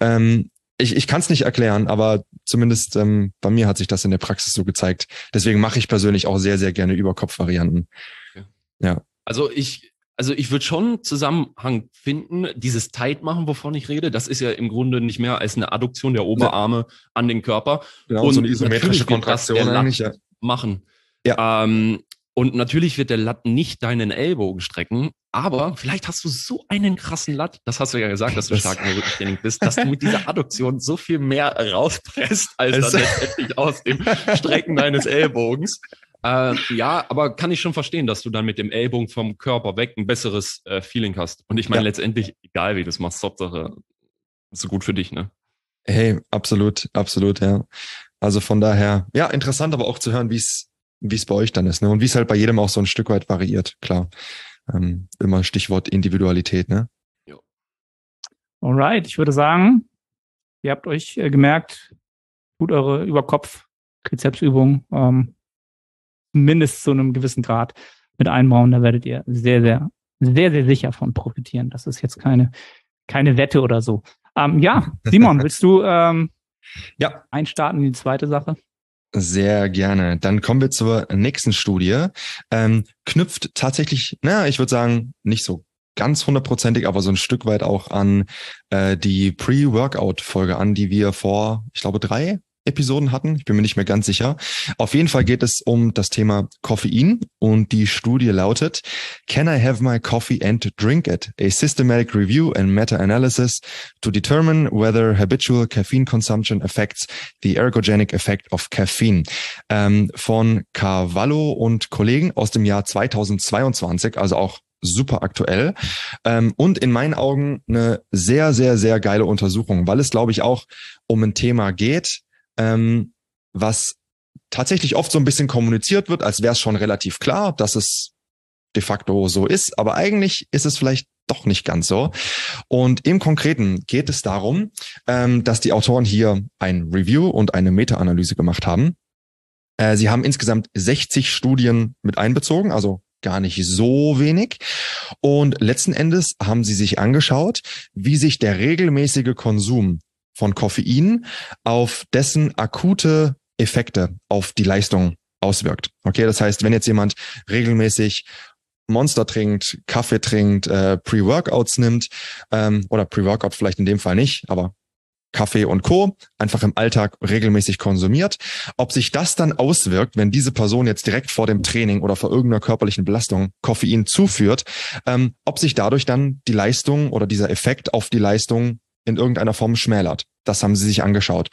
Ähm, ich ich kann es nicht erklären, aber zumindest ähm, bei mir hat sich das in der Praxis so gezeigt. Deswegen mache ich persönlich auch sehr, sehr gerne Überkopfvarianten. Also ich, also ich würde schon Zusammenhang finden, dieses Tight machen, wovon ich rede, das ist ja im Grunde nicht mehr als eine Adduktion der Oberarme an den Körper Genau, Und so eine isometrische Kontraktion eigentlich. Ja. machen. Ja. Ähm, und natürlich wird der Lat nicht deinen Ellbogen strecken, aber vielleicht hast du so einen krassen Lat, das hast du ja gesagt, dass du Das- stark im Rückentraining bist, dass du mit dieser Adduktion so viel mehr rauspresst, als Es- dann letztendlich aus dem Strecken deines Ellbogens. Äh, ja, aber kann ich schon verstehen, dass du dann mit dem Ellbogen vom Körper weg ein besseres äh, Feeling hast. Und ich meine, Ja. letztendlich, egal wie du es machst, Hauptsache, so gut für dich, ne? Hey, absolut, absolut, ja. Also von daher, ja, interessant aber auch zu hören, wie es wie es bei euch dann ist, ne? Und wie es halt bei jedem auch so ein Stück weit variiert, klar. Ähm, immer Stichwort Individualität, ne? Alright, ich würde sagen, ihr habt euch äh, gemerkt, tut eure Überkopf-Trizepsübung ähm, mindestens zu einem gewissen Grad mit einbauen. Da werdet ihr sehr, sehr, sehr, sehr sicher von profitieren. Das ist jetzt keine, keine Wette oder so. Ähm, ja, Simon, willst du ähm, Ja. einstarten in die zweite Sache? Sehr gerne. Dann kommen wir zur nächsten Studie. Ähm, knüpft tatsächlich, naja, ich würde sagen, nicht so ganz hundertprozentig, aber so ein Stück weit auch an äh, die Pre-Workout-Folge an, die wir vor, ich glaube, drei Episoden hatten. Ich bin mir nicht mehr ganz sicher. Auf jeden Fall geht es um das Thema Koffein und die Studie lautet Can I have my coffee and drink it? A systematic review and meta-analysis to determine whether habitual caffeine consumption affects the ergogenic effect of caffeine. Ähm, von Carvalho und Kollegen aus dem Jahr 2022, also auch super aktuell ähm, und in meinen Augen eine sehr, sehr, sehr geile Untersuchung, weil es, glaube ich, auch um ein Thema geht, ähm, was tatsächlich oft so ein bisschen kommuniziert wird, als wäre es schon relativ klar, dass es de facto so ist, aber eigentlich ist es vielleicht doch nicht ganz so. Und im Konkreten geht es darum, ähm, dass die Autoren hier ein Review und eine Meta-Analyse gemacht haben. Äh, sie haben insgesamt 60 Studien mit einbezogen, also gar nicht so wenig. Und letzten Endes haben sie sich angeschaut, wie sich der regelmäßige Konsum von Koffein auf dessen akute Effekte auf die Leistung auswirkt. Okay, das heißt, wenn jetzt jemand regelmäßig Monster trinkt, Kaffee trinkt, äh, Pre-Workouts nimmt ähm, oder Pre-Workout vielleicht in dem Fall nicht, aber Kaffee und Co. einfach im Alltag regelmäßig konsumiert. Ob sich das dann auswirkt, wenn diese Person jetzt direkt vor dem Training oder vor irgendeiner körperlichen Belastung Koffein zuführt, ähm, ob sich dadurch dann die Leistung oder dieser Effekt auf die Leistung in irgendeiner Form schmälert. Das haben sie sich angeschaut.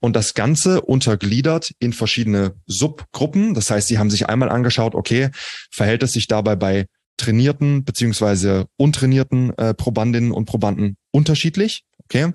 Und das Ganze untergliedert in verschiedene Subgruppen. Das heißt, sie haben sich einmal angeschaut, okay, verhält es sich dabei bei trainierten beziehungsweise untrainierten äh, Probandinnen und Probanden unterschiedlich? Okay.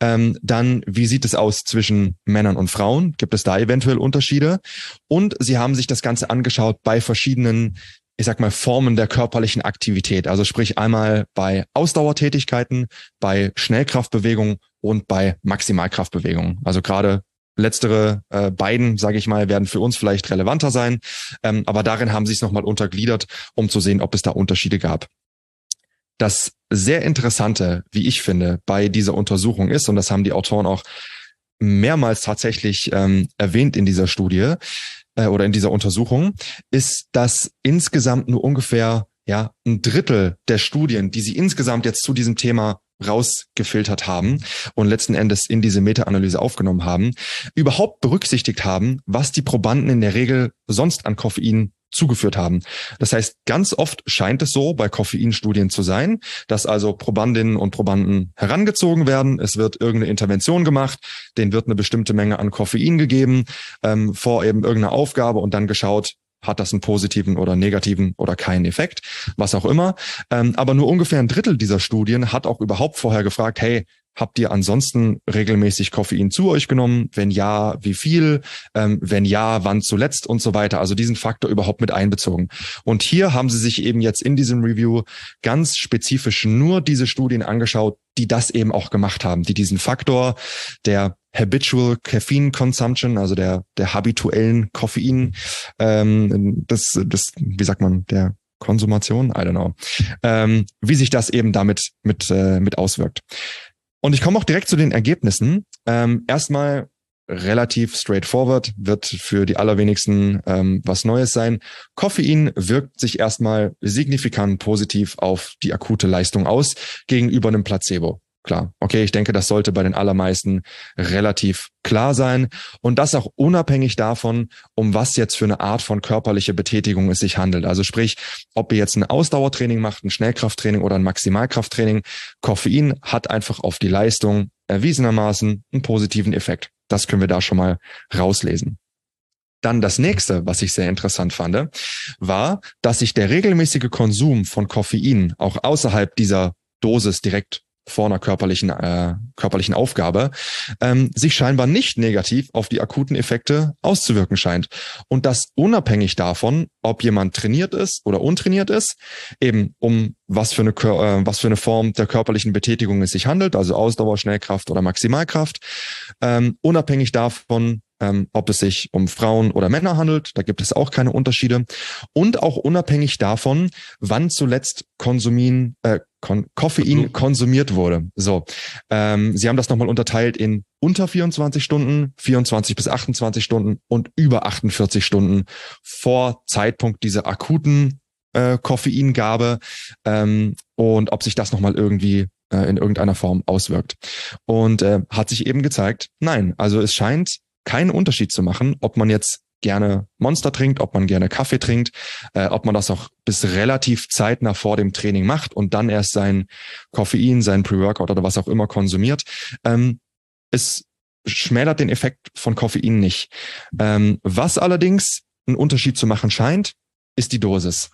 Ähm, dann, wie sieht es aus zwischen Männern und Frauen? Gibt es da eventuell Unterschiede? Und sie haben sich das Ganze angeschaut bei verschiedenen, ich sag mal, Formen der körperlichen Aktivität. Also sprich einmal bei Ausdauertätigkeiten, bei Schnellkraftbewegungen und bei Maximalkraftbewegungen. Also gerade letztere äh, beiden, sage ich mal, werden für uns vielleicht relevanter sein. Ähm, aber darin haben sie es nochmal untergliedert, um zu sehen, ob es da Unterschiede gab. Das sehr Interessante, wie ich finde, bei dieser Untersuchung ist, und das haben die Autoren auch mehrmals tatsächlich ähm, erwähnt in dieser Studie äh, oder in dieser Untersuchung, ist, dass insgesamt nur ungefähr ja ein Drittel der Studien, die sie insgesamt jetzt zu diesem Thema rausgefiltert haben und letzten Endes in diese Meta-Analyse aufgenommen haben, überhaupt berücksichtigt haben, was die Probanden in der Regel sonst an Koffein zugeführt haben. Das heißt, ganz oft scheint es so bei Koffeinstudien zu sein, dass also Probandinnen und Probanden herangezogen werden. Es wird irgendeine Intervention gemacht, denen wird eine bestimmte Menge an Koffein gegeben ähm, vor eben irgendeiner Aufgabe und dann geschaut, hat das einen positiven oder negativen oder keinen Effekt, was auch immer. Ähm, aber nur ungefähr ein Drittel dieser Studien hat auch überhaupt vorher gefragt, hey, Habt ihr ansonsten regelmäßig Koffein zu euch genommen? Wenn ja, wie viel? Ähm, wenn ja, wann zuletzt und so weiter? Also diesen Faktor überhaupt mit einbezogen. Und hier haben sie sich eben jetzt in diesem Review ganz spezifisch nur diese Studien angeschaut, die das eben auch gemacht haben, die diesen Faktor der habitual Caffeine Consumption, also der der habituellen Koffein, ähm, das das wie sagt man der Konsumation, I don't know, ähm, wie sich das eben damit mit äh, mit auswirkt. Und ich komme auch direkt zu den Ergebnissen. Ähm, erstmal relativ straightforward, wird für die allerwenigsten ähm, was Neues sein. Koffein wirkt sich erstmal signifikant positiv auf die akute Leistung aus gegenüber einem Placebo. Klar, okay, ich denke, das sollte bei den allermeisten relativ klar sein und das auch unabhängig davon, um was jetzt für eine Art von körperliche Betätigung es sich handelt. Also sprich, ob ihr jetzt ein Ausdauertraining macht, ein Schnellkrafttraining oder ein Maximalkrafttraining, Koffein hat einfach auf die Leistung erwiesenermaßen einen positiven Effekt. Das können wir da schon mal rauslesen. Dann das nächste, was ich sehr interessant fand, war, dass sich der regelmäßige Konsum von Koffein auch außerhalb dieser Dosis direkt vor einer körperlichen, äh, körperlichen Aufgabe, ähm, sich scheinbar nicht negativ auf die akuten Effekte auszuwirken scheint. Und das unabhängig davon, ob jemand trainiert ist oder untrainiert ist, eben um was für eine, äh, was für eine Form der körperlichen Betätigung es sich handelt, also Ausdauer, Schnellkraft oder Maximalkraft, ähm, unabhängig davon, ähm, ob es sich um Frauen oder Männer handelt. Da gibt es auch keine Unterschiede. Und auch unabhängig davon, wann zuletzt Konsumin, äh, Kon Koffein konsumiert wurde. So, ähm, Sie haben das nochmal unterteilt in unter 24 Stunden, 24 bis 28 Stunden und über 48 Stunden vor Zeitpunkt dieser akuten äh, Koffeingabe ähm, und ob sich das nochmal irgendwie äh, in irgendeiner Form auswirkt. Und äh, hat sich eben gezeigt, nein, also es scheint keinen Unterschied zu machen, ob man jetzt gerne Monster trinkt, ob man gerne Kaffee trinkt, äh, ob man das auch bis relativ zeitnah vor dem Training macht und dann erst sein Koffein, sein Pre-Workout oder was auch immer konsumiert. Ähm, es schmälert den Effekt von Koffein nicht. Ähm, was allerdings einen Unterschied zu machen scheint, ist die Dosis.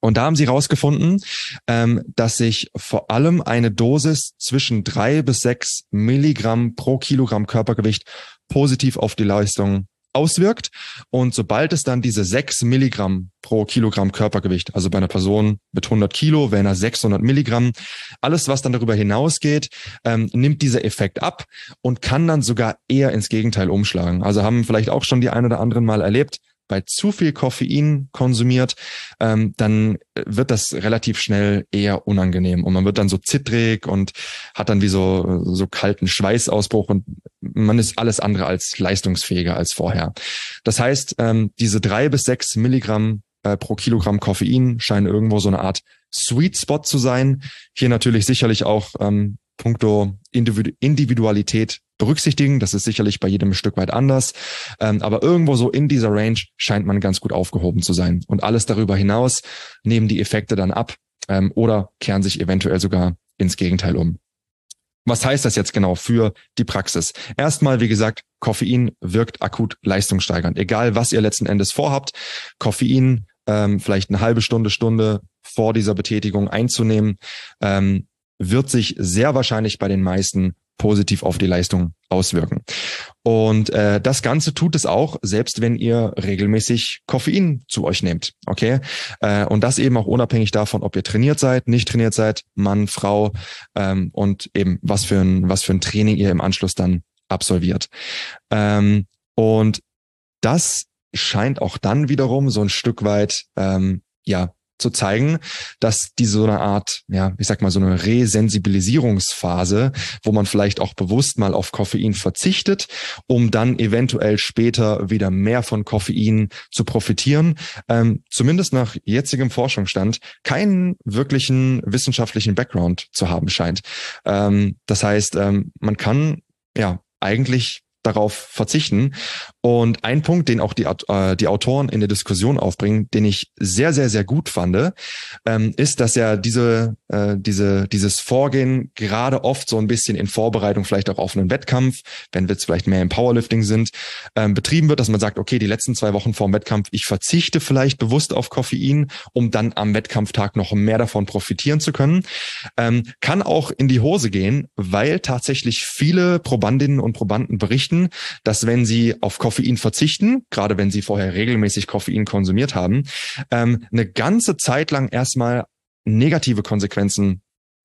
Und da haben sie herausgefunden, ähm, dass sich vor allem eine Dosis zwischen drei bis sechs Milligramm pro Kilogramm Körpergewicht positiv auf die Leistung auswirkt. Und sobald es dann diese sechs Milligramm pro Kilogramm Körpergewicht, also bei einer Person mit 100 Kilo, wären er 600 Milligramm, alles, was dann darüber hinausgeht, ähm, nimmt dieser Effekt ab und kann dann sogar eher ins Gegenteil umschlagen. Also haben vielleicht auch schon die ein oder anderen mal erlebt, bei zu viel Koffein konsumiert, ähm, dann wird das relativ schnell eher unangenehm und man wird dann so zittrig und hat dann wie so, so kalten Schweißausbruch und man ist alles andere als leistungsfähiger als vorher. Das heißt, ähm, diese drei bis sechs Milligramm äh, pro Kilogramm Koffein scheinen irgendwo so eine Art Sweet Spot zu sein. Hier natürlich sicherlich auch ähm, puncto Individualität berücksichtigen. Das ist sicherlich bei jedem ein Stück weit anders. Ähm, aber irgendwo so in dieser Range scheint man ganz gut aufgehoben zu sein. Und alles darüber hinaus nehmen die Effekte dann ab ähm, oder kehren sich eventuell sogar ins Gegenteil um. Was heißt das jetzt genau für die Praxis? Erstmal, wie gesagt, Koffein wirkt akut leistungssteigernd. Egal, was ihr letzten Endes vorhabt, Koffein ähm, vielleicht eine halbe Stunde, Stunde vor dieser Betätigung einzunehmen, ähm, wird sich sehr wahrscheinlich bei den meisten positiv auf die Leistung auswirken. Und äh, das Ganze tut es auch, selbst wenn ihr regelmäßig Koffein zu euch nehmt. Okay? Äh, und das eben auch unabhängig davon, ob ihr trainiert seid, nicht trainiert seid, Mann, Frau ähm, und eben was für ein, was für ein Training ihr im Anschluss dann absolviert. Ähm, und das scheint auch dann wiederum so ein Stück weit ähm, ja zu zeigen, dass die so eine Art, ja, ich sag mal, so eine Resensibilisierungsphase, wo man vielleicht auch bewusst mal auf Koffein verzichtet, um dann eventuell später wieder mehr von Koffein zu profitieren, ähm, zumindest nach jetzigem Forschungsstand keinen wirklichen wissenschaftlichen Background zu haben scheint. Ähm, das heißt, ähm, man kann ja eigentlich darauf verzichten. Und ein Punkt, den auch die, äh, die Autoren in der Diskussion aufbringen, den ich sehr, sehr, sehr gut fand, ähm, ist, dass ja diese, äh, diese, dieses Vorgehen gerade oft so ein bisschen in Vorbereitung vielleicht auch auf einen Wettkampf, wenn wir jetzt vielleicht mehr im Powerlifting sind, ähm, betrieben wird, dass man sagt, okay, die letzten zwei Wochen vor dem Wettkampf, ich verzichte vielleicht bewusst auf Koffein, um dann am Wettkampftag noch mehr davon profitieren zu können. Ähm, kann auch in die Hose gehen, weil tatsächlich viele Probandinnen und Probanden berichten, dass wenn sie auf Koffein verzichten, gerade wenn sie vorher regelmäßig Koffein konsumiert haben, ähm, eine ganze Zeit lang erstmal negative Konsequenzen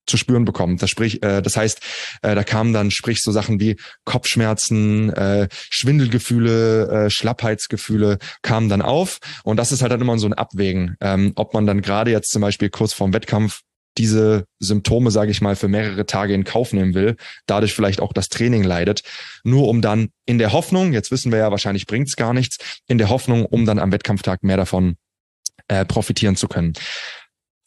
zu spüren bekommen. Das sprich, äh, das heißt, äh, da kamen dann sprich so Sachen wie Kopfschmerzen, äh, Schwindelgefühle, äh, Schlappheitsgefühle kamen dann auf und das ist halt dann immer so ein Abwägen, ähm, ob man dann gerade jetzt zum Beispiel kurz vorm Wettkampf diese Symptome, sage ich mal, für mehrere Tage in Kauf nehmen will, dadurch vielleicht auch das Training leidet, nur um dann in der Hoffnung, jetzt wissen wir ja, wahrscheinlich bringt's gar nichts, in der Hoffnung, um dann am Wettkampftag mehr davon äh, profitieren zu können.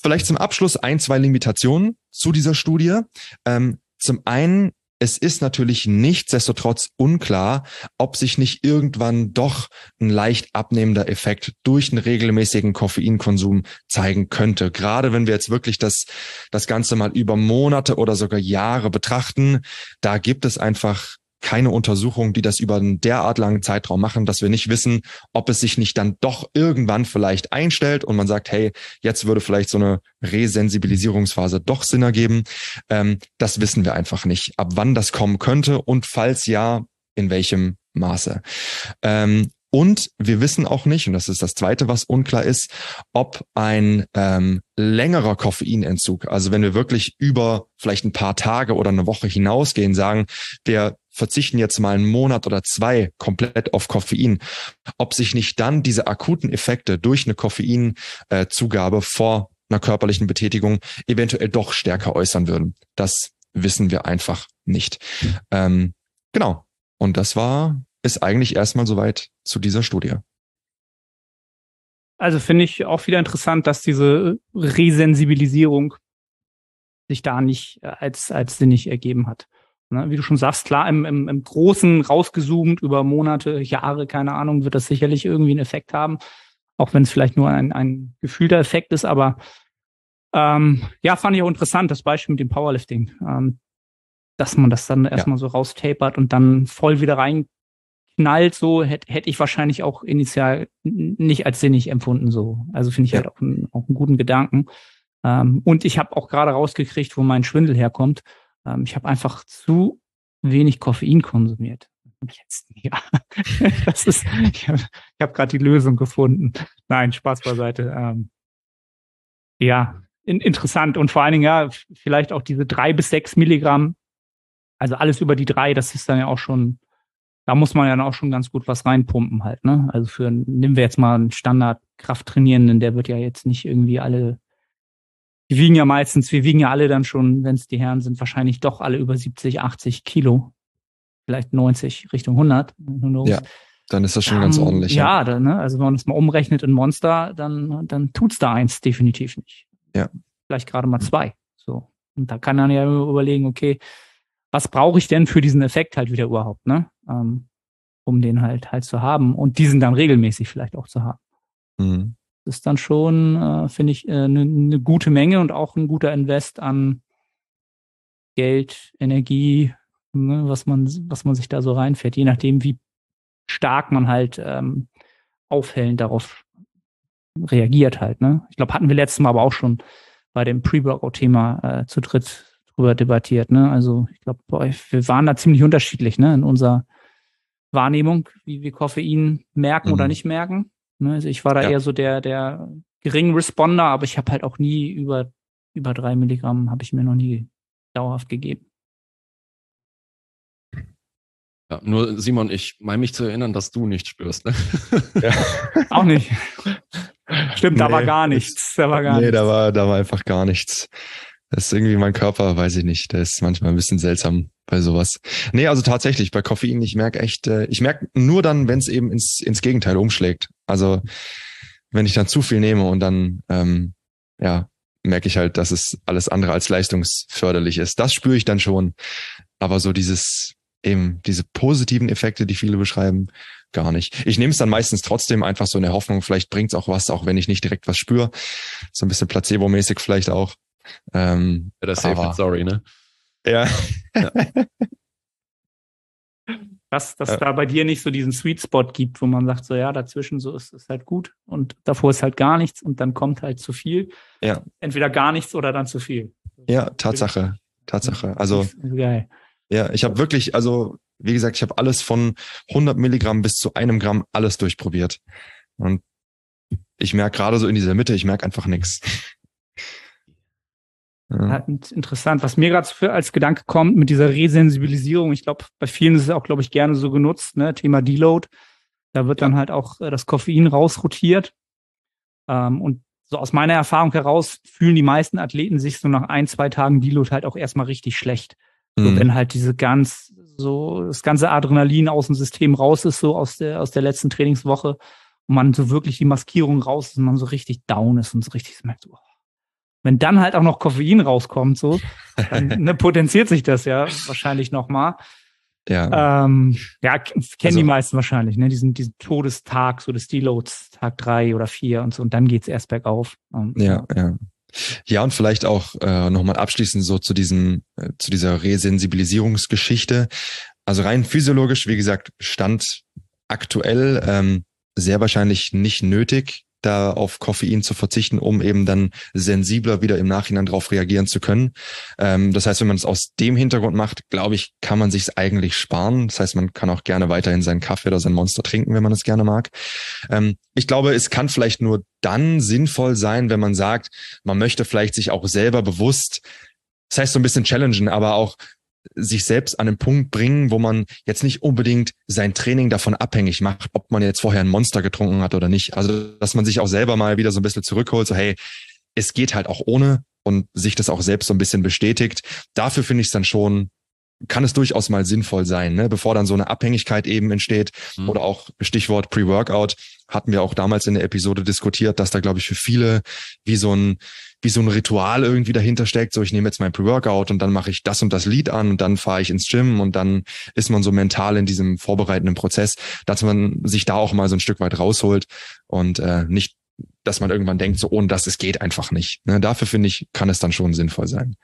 Vielleicht zum Abschluss ein, zwei Limitationen zu dieser Studie. Ähm, zum einen es ist natürlich nichtsdestotrotz unklar, ob sich nicht irgendwann doch ein leicht abnehmender Effekt durch einen regelmäßigen Koffeinkonsum zeigen könnte. Gerade wenn wir jetzt wirklich das, das Ganze mal über Monate oder sogar Jahre betrachten, da gibt es einfach keine Untersuchungen, die das über einen derart langen Zeitraum machen, dass wir nicht wissen, ob es sich nicht dann doch irgendwann vielleicht einstellt und man sagt, hey, jetzt würde vielleicht so eine Resensibilisierungsphase doch Sinn ergeben. Ähm, das wissen wir einfach nicht, ab wann das kommen könnte und falls ja, in welchem Maße. Ähm, und wir wissen auch nicht, und das ist das Zweite, was unklar ist, ob ein ähm, längerer Koffeinentzug, also wenn wir wirklich über vielleicht ein paar Tage oder eine Woche hinausgehen, sagen, wir verzichten jetzt mal einen Monat oder zwei komplett auf Koffein, ob sich nicht dann diese akuten Effekte durch eine Koffeinzugabe vor einer körperlichen Betätigung eventuell doch stärker äußern würden. Das wissen wir einfach nicht. Ähm, genau. Und das war, ist eigentlich erstmal soweit zu dieser Studie. Also finde ich auch wieder interessant, dass diese Resensibilisierung sich da nicht als, als sinnig ergeben hat. Ne? Wie du schon sagst, klar, im, im, im Großen rausgezoomt über Monate, Jahre, keine Ahnung, wird das sicherlich irgendwie einen Effekt haben, auch wenn es vielleicht nur ein, ein gefühlter Effekt ist, aber ähm, ja, fand ich auch interessant, das Beispiel mit dem Powerlifting, ähm, dass man das dann erstmal ja. so raustapert und dann voll wieder reinknallt, so hätte hätte ich wahrscheinlich auch initial nicht als sinnig empfunden, so. Also finde ich ja. halt auch, ein, auch einen guten Gedanken. Ähm, und ich habe auch gerade rausgekriegt, wo mein Schwindel herkommt. Ähm, ich habe einfach zu wenig Koffein konsumiert. Jetzt, ja, das ist, ich habe hab gerade die Lösung gefunden. Nein, Spaß beiseite. Ähm, ja, in, interessant und vor allen Dingen ja vielleicht auch diese drei bis sechs Milligramm, also alles über die drei, das ist dann ja auch schon, da muss man ja auch schon ganz gut was reinpumpen halt, ne? Also für, nehmen wir jetzt mal einen Standard Krafttrainierenden, der wird ja jetzt nicht irgendwie alle die wiegen ja meistens, wir wiegen ja alle dann schon, wenn es die Herren sind, wahrscheinlich doch alle über 70, 80 Kilo. Vielleicht 90 Richtung 100. Ja, dann ist das schon um, ganz ordentlich. Ja, ja. Dann, ne, also wenn man das mal umrechnet in Monster, dann, dann tut's da eins definitiv nicht. Ja. Vielleicht gerade mal zwei. So. Und da kann man ja überlegen, okay, was brauche ich denn für diesen Effekt halt wieder überhaupt, ne? Ähm, um den halt halt zu haben und diesen dann regelmäßig vielleicht auch zu haben. Mhm ist dann schon, äh, finde ich, eine äh, ne, ne gute Menge und auch ein guter Invest an Geld, Energie, ne, was man, was man sich da so reinfährt, je nachdem, wie stark man halt ähm, aufhellend darauf reagiert halt. Ne? Ich glaube, hatten wir letztes Mal aber auch schon bei dem Pre-Workout-Thema äh, zu dritt drüber debattiert. Ne? Also ich glaube, wir waren da ziemlich unterschiedlich ne? in unserer Wahrnehmung, wie wir Koffein merken mhm. oder nicht merken. Ne? Also ich war da ja. eher so der, der geringen Responder, aber ich habe halt auch nie über, über drei Milligramm habe ich mir noch nie dauerhaft gegeben. Ja, nur Simon, ich meine mich zu erinnern, dass du nicht spürst. Ne? Ja. auch nicht. Stimmt, nee, da war gar nichts. Da war gar nee, nichts. da war, da war einfach gar nichts. Das ist irgendwie mein Körper, weiß ich nicht. Der ist manchmal ein bisschen seltsam bei sowas. Nee, also tatsächlich, bei Koffein, ich merke echt, äh, ich merke nur dann, wenn es eben ins, ins Gegenteil umschlägt. Also wenn ich dann zu viel nehme und dann, ähm, ja, merke ich halt, dass es alles andere als leistungsförderlich ist. Das spüre ich dann schon. Aber so dieses, eben diese positiven Effekte, die viele beschreiben, gar nicht. Ich nehme es dann meistens trotzdem einfach so in der Hoffnung, vielleicht bringt es auch was, auch wenn ich nicht direkt was spüre. So ein bisschen placebo-mäßig vielleicht auch. Ähm, das safe sorry, ne? Ja. ja. Dass, dass ja. da bei dir nicht so diesen Sweet Spot gibt, wo man sagt, so ja, dazwischen so ist es halt gut und davor ist halt gar nichts und dann kommt halt zu viel. Ja. Entweder gar nichts oder dann zu viel. Ja, Tatsache. Tatsache. Also. Geil. Ja, ich habe wirklich, also wie gesagt, ich habe alles von 100 Milligramm bis zu einem Gramm alles durchprobiert. Und ich merke gerade so in dieser Mitte, ich merke einfach nichts. Ja. Interessant. Was mir gerade als Gedanke kommt mit dieser Resensibilisierung, ich glaube, bei vielen ist es auch, glaube ich, gerne so genutzt, ne? Thema Deload. Da wird ja. dann halt auch äh, das Koffein rausrotiert. Ähm, und so aus meiner Erfahrung heraus fühlen die meisten Athleten sich so nach ein, zwei Tagen Deload halt auch erstmal richtig schlecht. Mhm. So, wenn halt diese ganz, so das ganze Adrenalin aus dem System raus ist, so aus der, aus der letzten Trainingswoche und man so wirklich die Maskierung raus ist und man so richtig down ist und so richtig merkt, so, wenn dann halt auch noch Koffein rauskommt, so, dann ne, potenziert sich das ja wahrscheinlich nochmal. Ja. Ähm, ja, kennen also, die meisten wahrscheinlich, ne? Diesen, diesen Todestag, so des Deloads, Tag drei oder vier und so, und dann geht's erst bergauf. Um, ja, ja. Ja, und vielleicht auch äh, nochmal abschließend so zu diesem, äh, zu dieser Resensibilisierungsgeschichte. Also rein physiologisch, wie gesagt, Stand aktuell ähm, sehr wahrscheinlich nicht nötig, da auf Koffein zu verzichten, um eben dann sensibler wieder im Nachhinein darauf reagieren zu können. Ähm, das heißt, wenn man es aus dem Hintergrund macht, glaube ich, kann man sich eigentlich sparen. Das heißt, man kann auch gerne weiterhin seinen Kaffee oder sein Monster trinken, wenn man es gerne mag. Ähm, ich glaube, es kann vielleicht nur dann sinnvoll sein, wenn man sagt, man möchte vielleicht sich auch selber bewusst das heißt so ein bisschen challengen, aber auch sich selbst an einen Punkt bringen, wo man jetzt nicht unbedingt sein Training davon abhängig macht, ob man jetzt vorher ein Monster getrunken hat oder nicht. Also, dass man sich auch selber mal wieder so ein bisschen zurückholt, so hey, es geht halt auch ohne und sich das auch selbst so ein bisschen bestätigt. Dafür finde ich es dann schon, kann es durchaus mal sinnvoll sein, ne? bevor dann so eine Abhängigkeit eben entsteht mhm. oder auch Stichwort Pre-Workout hatten wir auch damals in der Episode diskutiert, dass da glaube ich für viele wie so ein wie so ein Ritual irgendwie dahinter steckt. So, ich nehme jetzt mein Pre-Workout und dann mache ich das und das Lied an und dann fahre ich ins Gym und dann ist man so mental in diesem vorbereitenden Prozess, dass man sich da auch mal so ein Stück weit rausholt und äh, nicht, dass man irgendwann denkt, so ohne das, es geht einfach nicht. Ne? Dafür finde ich, kann es dann schon sinnvoll sein.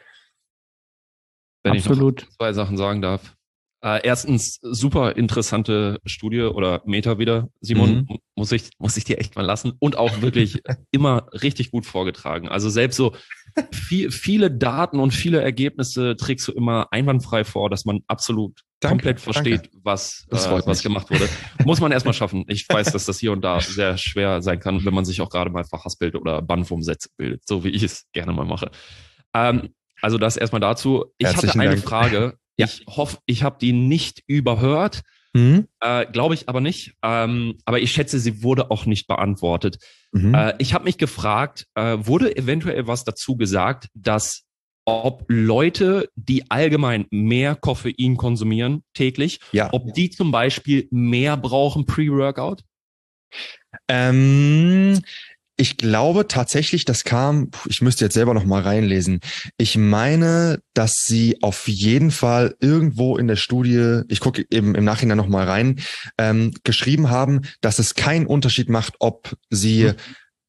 Wenn Absolut. ich noch zwei Sachen sagen darf. Äh, erstens, super interessante Studie oder Meta wieder. Simon, Mhm. muss ich, muss ich dir echt mal lassen. Und auch wirklich immer richtig gut vorgetragen. Also selbst so viel, viele Daten und viele Ergebnisse trägst du immer einwandfrei vor, dass man absolut Danke, komplett versteht, was, Das äh, was mich. gemacht wurde. Muss man erstmal schaffen. Ich weiß, dass das hier und da sehr schwer sein kann, wenn man sich auch gerade mal verhaspelt oder Bandwurmsätze bildet, so wie ich es gerne mal mache. Ähm, also das erstmal dazu. Ich Herzlichen hatte eine Dank. Frage. Ja. Ich hoffe, ich habe die nicht überhört. Mhm. Äh, Glaube ich aber nicht. Ähm, aber ich schätze, sie wurde auch nicht beantwortet. Mhm. Äh, ich habe mich gefragt, äh, wurde eventuell was dazu gesagt, dass ob Leute, die allgemein mehr Koffein konsumieren täglich, ja. ob die zum Beispiel mehr brauchen Pre-Workout? Ähm, ich glaube tatsächlich, das kam, ich müsste jetzt selber noch mal reinlesen. Ich meine, dass sie auf jeden Fall irgendwo in der Studie, ich gucke eben im Nachhinein noch mal rein, ähm, geschrieben haben, dass es keinen Unterschied macht, ob sie Mhm.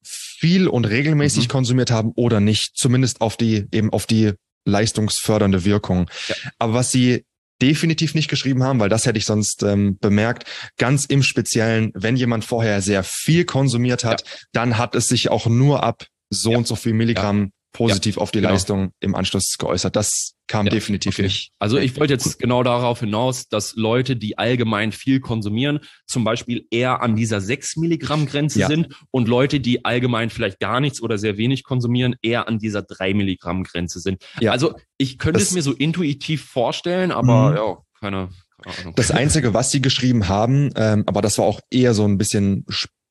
viel und regelmäßig Mhm. konsumiert haben oder nicht, zumindest auf die eben auf die leistungsfördernde Wirkung. Ja. Aber was sie definitiv nicht geschrieben haben, weil das hätte ich sonst ähm, bemerkt, ganz im Speziellen, wenn jemand vorher sehr viel konsumiert hat, dann hat es sich auch nur ab so Ja. und so viel Milligramm positiv auf die Genau. Leistung im Anschluss geäußert. Das kam Ja, definitiv okay. nicht. Also ich wollte jetzt genau darauf hinaus, dass Leute, die allgemein viel konsumieren, zum Beispiel eher an dieser 6 Milligramm Grenze Ja. sind und Leute, die allgemein vielleicht gar nichts oder sehr wenig konsumieren, eher an dieser 3 Milligramm Grenze sind. Ja. Also ich könnte Das- es mir so intuitiv vorstellen, aber Mhm. ja, keine, keine Ahnung. Das Einzige, was sie geschrieben haben, ähm, aber das war auch eher so ein bisschen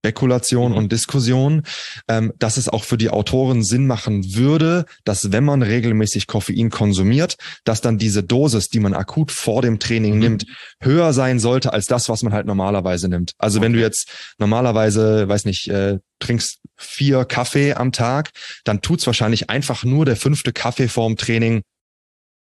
Spekulation Mhm. und Diskussion, ähm, dass es auch für die Autoren Sinn machen würde, dass wenn man regelmäßig Koffein konsumiert, dass dann diese Dosis, die man akut vor dem Training Mhm. nimmt, höher sein sollte als das, was man halt normalerweise nimmt. Also wenn du Okay. jetzt normalerweise, weiß nicht, äh, trinkst vier Kaffee am Tag, dann tut's wahrscheinlich einfach nur der fünfte Kaffee vorm Training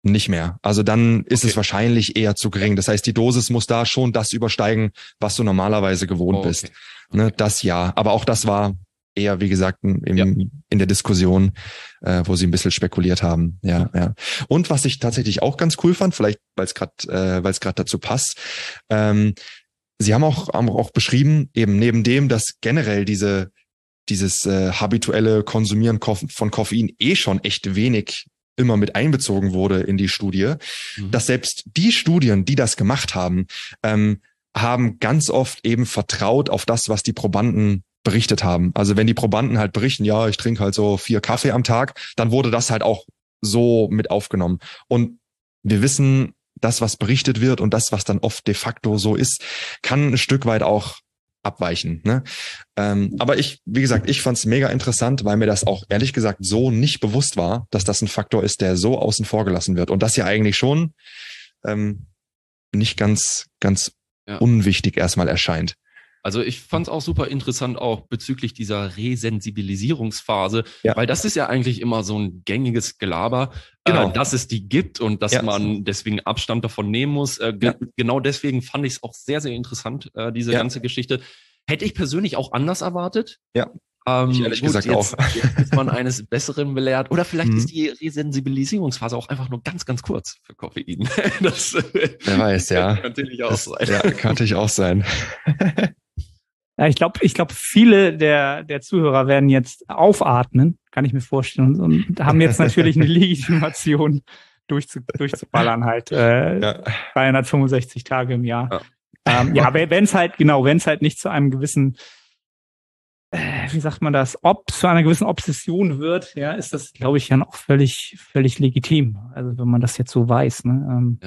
nicht mehr. Also dann ist Okay. es wahrscheinlich eher zu gering. Das heißt, die Dosis muss da schon das übersteigen, was du normalerweise gewohnt Oh, okay. bist. Ne, das ja. Aber auch das war eher, wie gesagt, im, Ja. in der Diskussion, äh, wo sie ein bisschen spekuliert haben. Ja, ja. Und was ich tatsächlich auch ganz cool fand, vielleicht weil es gerade, äh, weil es gerade dazu passt, ähm, sie haben auch, haben auch beschrieben, eben neben dem, dass generell diese dieses äh, habituelle Konsumieren von Koffein eh schon echt wenig immer mit einbezogen wurde in die Studie, Mhm. dass selbst die Studien, die das gemacht haben, ähm, haben ganz oft eben vertraut auf das, was die Probanden berichtet haben. Also wenn die Probanden halt berichten, ja, ich trinke halt so vier Kaffee am Tag, dann wurde das halt auch so mit aufgenommen. Und wir wissen, das, was berichtet wird und das, was dann oft de facto so ist, kann ein Stück weit auch abweichen. Ne? Ähm, aber ich, wie gesagt, ich fand es mega interessant, weil mir das auch ehrlich gesagt so nicht bewusst war, dass das ein Faktor ist, der so außen vor gelassen wird. Und das ja eigentlich schon ähm, nicht ganz, ganz Ja. unwichtig erstmal erscheint. Also ich fand es auch super interessant, auch bezüglich dieser Resensibilisierungsphase, Ja. weil das ist ja eigentlich immer so ein gängiges Gelaber, Genau. äh, dass es die gibt und dass Ja. man deswegen Abstand davon nehmen muss. Äh, ge Ja. Genau deswegen fand ich es auch sehr, sehr interessant, äh, diese ganze Geschichte. Hätte ich persönlich auch anders erwartet. Ja. Ähm, Ich ehrlich gesagt jetzt, auch. Jetzt ist man eines Besseren belehrt. Oder vielleicht Mhm. ist die Resensibilisierungsphase auch einfach nur ganz, ganz kurz für Koffein. Das Wer weiß, ja. kann natürlich auch Das, sein. ja, kann natürlich auch sein. Ja, ich glaube, ich glaube, viele der, der Zuhörer werden jetzt aufatmen, kann ich mir vorstellen, und, und haben jetzt natürlich eine Legitimation durchzu, durchzuballern halt. Äh, Ja. 365 Tage im Jahr. Ja. Ja, ähm, ja aber wenn es halt, genau, wenn es halt nicht zu einem gewissen, äh, wie sagt man das, ob zu einer gewissen Obsession wird, ja, ist das, glaube ich, ja auch völlig, völlig legitim. Also wenn man das jetzt so weiß. Ne? Ähm,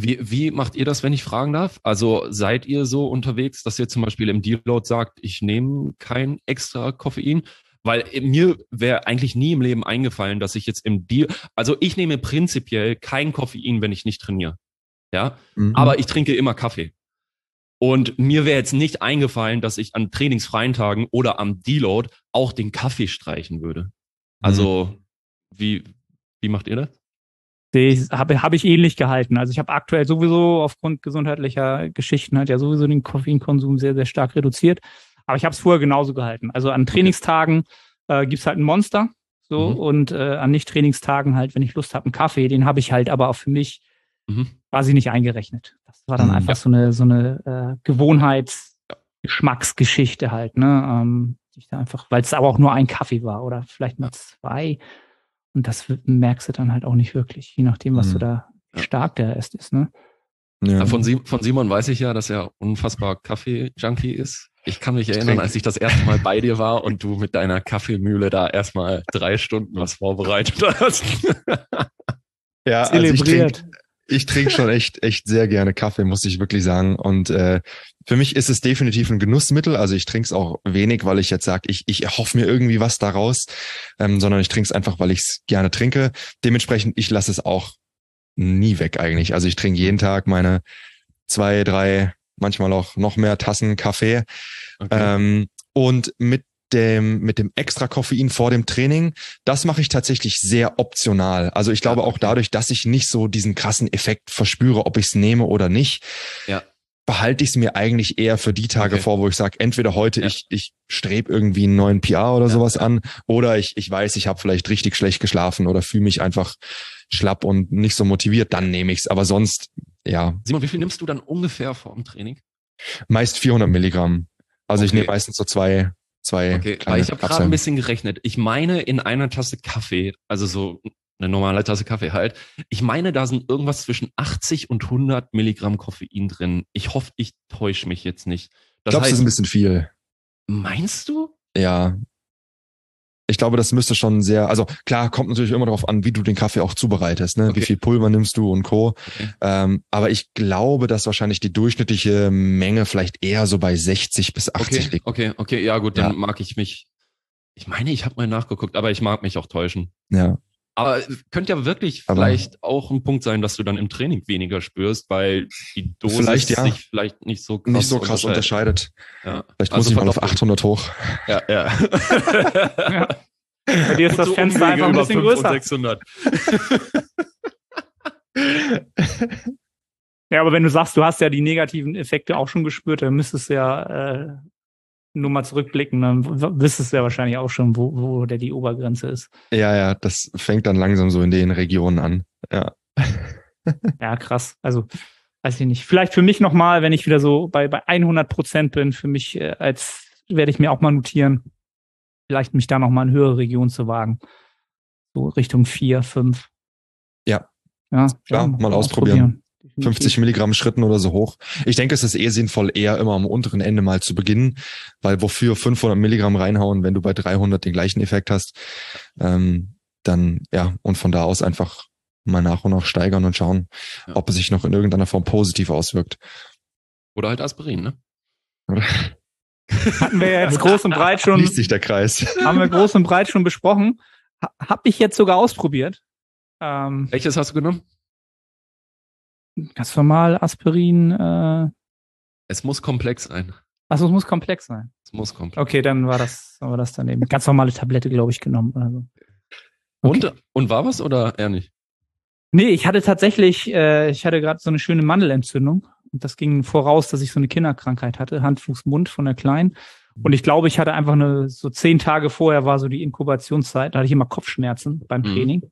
Wie, wie macht ihr das, wenn ich fragen darf? Also seid ihr so unterwegs, dass ihr zum Beispiel im Deload sagt, ich nehme kein extra Koffein? Weil mir wäre eigentlich nie im Leben eingefallen, dass ich jetzt im Deal, also ich nehme prinzipiell kein Koffein, wenn ich nicht trainiere. Ja, Mhm. aber ich trinke immer Kaffee. Und mir wäre jetzt nicht eingefallen, dass ich an trainingsfreien Tagen oder am Deload auch den Kaffee streichen würde. Also Wie, wie macht ihr das? Habe hab ich ähnlich gehalten. Also ich habe aktuell sowieso aufgrund gesundheitlicher Geschichten halt ja sowieso den Koffeinkonsum sehr, sehr stark reduziert. Aber ich habe es vorher genauso gehalten. Also an Trainingstagen äh, gibt halt ein Monster. So, mhm. und äh, an Nicht-Trainingstagen halt, wenn ich Lust habe, einen Kaffee, den habe ich halt aber auch für mich mhm. quasi nicht eingerechnet. Das war dann mhm, einfach ja. so eine, so eine äh, Gewohnheits- Geschmacksgeschichte halt, ne? Ähm, ich da einfach, weil es aber auch nur ein Kaffee war oder vielleicht nur zwei. Und das merkst du dann halt auch nicht wirklich, je nachdem, was mhm. du da stark der erst ist, ne? Ja. Von, von, Simon weiß ich ja, dass er unfassbar Kaffee-Junkie ist. Ich kann mich erinnern, als ich das erste Mal bei dir war und du mit deiner Kaffeemühle da erstmal drei Stunden was vorbereitet hast. ja, Zelebriert. Ich trinke schon echt, echt sehr gerne Kaffee, muss ich wirklich sagen. Und äh, für mich ist es definitiv ein Genussmittel. Also ich trinke es auch wenig, weil ich jetzt sage, ich, ich erhoffe mir irgendwie was daraus, ähm, sondern ich trinke es einfach, weil ich es gerne trinke. Dementsprechend, ich lasse es auch nie weg eigentlich. Also ich trinke jeden Tag meine zwei, drei, manchmal auch noch mehr Tassen Kaffee. Okay. Ähm, und mit dem, mit dem extra Koffein vor dem Training, das mache ich tatsächlich sehr optional. Also ich glaube auch dadurch, dass ich nicht so diesen krassen Effekt verspüre, ob ich es nehme oder nicht, ja. behalte ich es mir eigentlich eher für die Tage okay. vor, wo ich sage, entweder heute ja. ich, ich strebe irgendwie einen neuen PR oder ja. sowas an, oder ich, ich weiß, ich habe vielleicht richtig schlecht geschlafen oder fühle mich einfach schlapp und nicht so motiviert, dann nehme ich es. Aber sonst, ja. Simon, wie viel nimmst du dann ungefähr vor dem Training? Meist 400 Milligramm. Also okay. ich nehme meistens so zwei, zwei. Okay, aber ich habe gerade ein bisschen gerechnet. Ich meine, in einer Tasse Kaffee, also so eine normale Tasse Kaffee halt, ich meine, da sind irgendwas zwischen 80 und 100 Milligramm Koffein drin. Ich hoffe, ich täusche mich jetzt nicht. Das ich glaube, es ist ein bisschen viel. Meinst du? Ja, ich glaube, das müsste schon sehr, also klar, kommt natürlich immer darauf an, wie du den Kaffee auch zubereitest, ne? Okay. Wie viel Pulver nimmst du und Co. Okay. Ähm, aber ich glaube, dass wahrscheinlich die durchschnittliche Menge vielleicht eher so bei 60 bis 80 okay. liegt. Okay, okay, ja gut, dann ja. mag ich mich. Ich meine, ich habe mal nachgeguckt, aber ich mag mich auch täuschen. Ja. Aber könnte ja wirklich aber vielleicht auch ein Punkt sein, dass du dann im Training weniger spürst, weil die Dosis vielleicht, ja. sich vielleicht nicht so krass, nicht so krass unterscheidet. unterscheidet. Ja. Vielleicht also muss ich mal auf 800 hoch. Ja, ja. ja. Bei dir ist das so Fenster einfach ein bisschen größer. 600. ja, aber wenn du sagst, du hast ja die negativen Effekte auch schon gespürt, dann müsstest du ja äh, nur mal zurückblicken, dann wüsstest du ja wahrscheinlich auch schon, wo, wo der die Obergrenze ist. Ja, ja, das fängt dann langsam so in den Regionen an. Ja. ja, krass. Also, weiß ich nicht. Vielleicht für mich nochmal, wenn ich wieder so bei, bei 100 Prozent bin, für mich äh, als werde ich mir auch mal notieren, vielleicht mich da nochmal in höhere Regionen zu wagen. So Richtung vier, fünf. Ja. Ja, klar, ja, mal ausprobieren. ausprobieren. 50 Milligramm Schritten oder so hoch. Ich denke, es ist eh sinnvoll, eher immer am unteren Ende mal zu beginnen, weil wofür 500 Milligramm reinhauen, wenn du bei 300 den gleichen Effekt hast, ähm, dann ja, und von da aus einfach mal nach und nach steigern und schauen, ja. ob es sich noch in irgendeiner Form positiv auswirkt. Oder halt Aspirin, ne? Hatten wir jetzt groß und breit schon. Liest sich der Kreis. Haben wir groß und breit schon besprochen. Hab ich jetzt sogar ausprobiert. Ähm, Welches hast du genommen? Ganz normal Aspirin. Äh, es muss komplex sein. Achso, es muss komplex sein. Es muss komplex. Okay, dann war das, war das daneben. Ganz normale Tablette, glaube ich, genommen. Also. Okay. Und, und war was oder eher nicht? Nee, ich hatte tatsächlich, äh, ich hatte gerade so eine schöne Mandelentzündung. Und das ging voraus, dass ich so eine Kinderkrankheit hatte, Hand, Fuß, Mund von der Kleinen. Und ich glaube, ich hatte einfach eine, so zehn Tage vorher war so die Inkubationszeit, da hatte ich immer Kopfschmerzen beim mhm. Training. Mhm.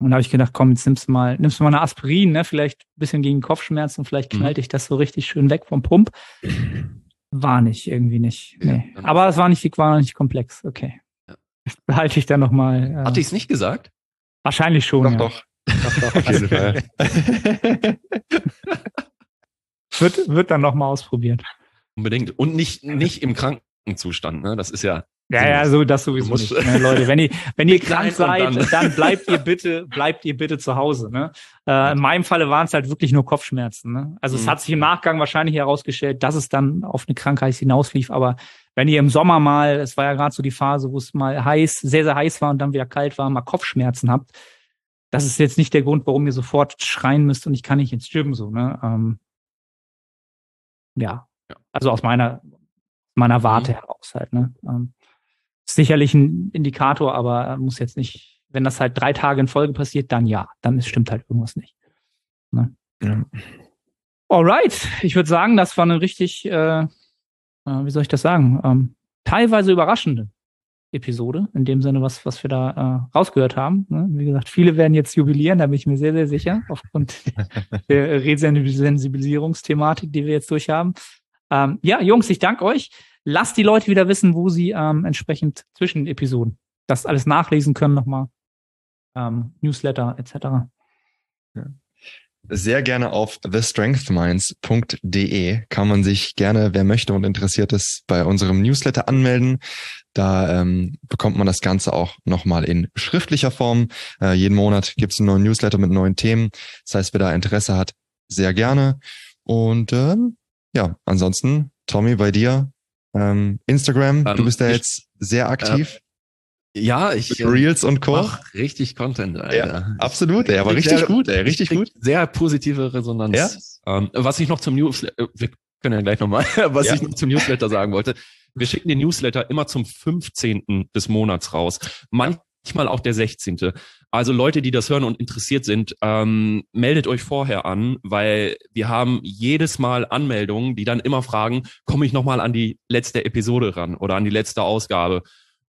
Und da habe ich gedacht, komm, jetzt nimmst du mal, nimmst du mal eine Aspirin, ne? Vielleicht ein bisschen gegen Kopfschmerzen, vielleicht mhm. knallt dich das so richtig schön weg vom Pump. War nicht, irgendwie nicht. Nee. Ja, Aber es war nicht, war nicht komplex. Okay. Ja. Behalte ich dann nochmal. Äh, Hatte ich es nicht gesagt? Wahrscheinlich schon. Doch, ja. doch. doch, doch. Auf jeden Fall. wird, wird dann nochmal ausprobiert. Unbedingt. Und nicht, nicht im Krankenzustand, ne? Das ist ja. Ja, ja, so das sowieso nicht. Ne, Leute, wenn ihr, wenn ihr krank seid, dann. dann. bleibt ihr bitte, bleibt ihr bitte zu Hause. Ne? Äh, in meinem Falle waren es halt wirklich nur Kopfschmerzen. Ne? Also mhm. es hat sich im Nachgang wahrscheinlich herausgestellt, dass es dann auf eine Krankheit hinauslief. Aber wenn ihr im Sommer mal, es war ja gerade so die Phase, wo es mal heiß, sehr, sehr heiß war und dann wieder kalt war, mal Kopfschmerzen habt, das ist jetzt nicht der Grund, warum ihr sofort schreien müsst und ich kann nicht ins Gym so. Ne? Ähm, ja. ja. Also aus meiner, meiner mhm. Warte mhm. heraus halt. Ne? Ähm, sicherlich ein Indikator, aber muss jetzt nicht wenn das halt drei Tage in Folge passiert, dann ja, dann ist, stimmt halt irgendwas nicht. Ne? Ja. Alright, ich würde sagen, das war eine richtig, äh, äh, wie soll ich das sagen, ähm, teilweise überraschende Episode, in dem Sinne, was, was wir da äh, rausgehört haben. Ne? Wie gesagt, viele werden jetzt jubilieren, da bin ich mir sehr, sehr sicher, aufgrund der Resensibilisierungsthematik, die wir jetzt durchhaben. Ähm, ja, Jungs, ich danke euch. Lasst die Leute wieder wissen, wo sie ähm, entsprechend zwischen Episoden das alles nachlesen können nochmal. Ähm, Newsletter etc. Ja sehr gerne auf thestrengthminds.de kann man sich gerne, wer möchte und interessiert ist, bei unserem Newsletter anmelden. Da ähm, bekommt man das Ganze auch nochmal in schriftlicher Form. Äh, jeden Monat gibt es einen neuen Newsletter mit neuen Themen. Das heißt, wer da Interesse hat, sehr gerne. Und ähm, ja, ansonsten, Tommy, bei dir, ähm, Instagram, ähm, du bist da jetzt sehr aktiv. Äh, ja, ich äh, Reels und Co. Mach richtig Content, Alter. Ja, absolut, ey, aber richtig sehr, gut, ey, richtig gut. Sehr positive Resonanz. Ja? Ähm, was ich noch zum Newsletter, äh, wir können ja gleich nochmal, was ja. ich noch zum Newsletter sagen wollte. Wir schicken den Newsletter immer zum 15. des Monats raus. Manchmal auch der 16. Also Leute, die das hören und interessiert sind, ähm, meldet euch vorher an, weil wir haben jedes Mal Anmeldungen, die dann immer fragen, komme ich nochmal an die letzte Episode ran oder an die letzte Ausgabe.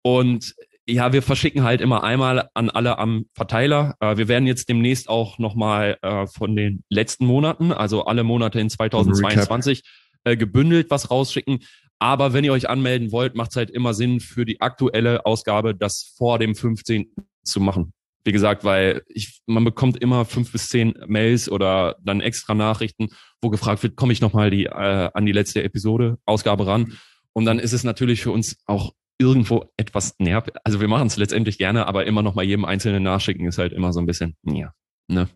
Und ja, wir verschicken halt immer einmal an alle am Verteiler. Äh, wir werden jetzt demnächst auch nochmal äh, von den letzten Monaten, also alle Monate in 2022, äh, gebündelt was rausschicken. Aber wenn ihr euch anmelden wollt, macht es halt immer Sinn, für die aktuelle Ausgabe das vor dem 15. zu machen. Wie gesagt, weil ich, man bekommt immer fünf bis zehn Mails oder dann extra Nachrichten, wo gefragt wird, komme ich nochmal die, äh, an die letzte Episode, Ausgabe ran. Und dann ist es natürlich für uns auch irgendwo etwas nervt. Also wir machen es letztendlich gerne, aber immer noch mal jedem Einzelnen nachschicken ist halt immer so ein bisschen, ja, ne?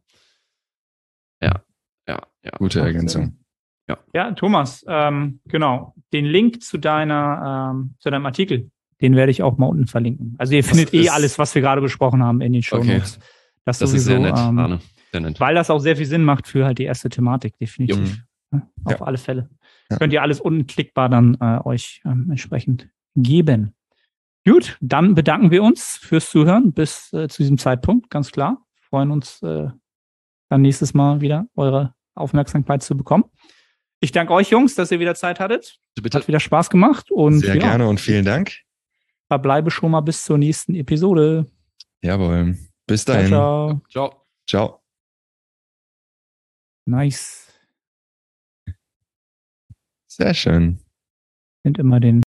Ja, ja, ja. Gute Ergänzung. Ja, ja Thomas, ähm, genau. Den Link zu deiner, ähm, zu deinem Artikel, den werde ich auch mal unten verlinken. Also ihr das findet eh alles, was wir gerade besprochen haben in den Show Notes. Okay. Das, das sowieso, ist sehr nett, ähm, Arne. Sehr nett. Weil das auch sehr viel Sinn macht für halt die erste Thematik, definitiv. Ja. Auf ja. alle Fälle. Ja. Könnt ihr alles unklickbar dann äh, euch ähm, entsprechend geben. Gut, dann bedanken wir uns fürs Zuhören bis äh, zu diesem Zeitpunkt, ganz klar. Freuen uns äh, dann nächstes Mal wieder eure Aufmerksamkeit zu bekommen. Ich danke euch Jungs, dass ihr wieder Zeit hattet. Bitte. Hat wieder Spaß gemacht und sehr ja, gerne und vielen Dank. Verbleibe schon mal bis zur nächsten Episode. Jawohl. Bis dahin. Ciao. Ciao. Ciao. Nice. Sehr schön. Sind immer den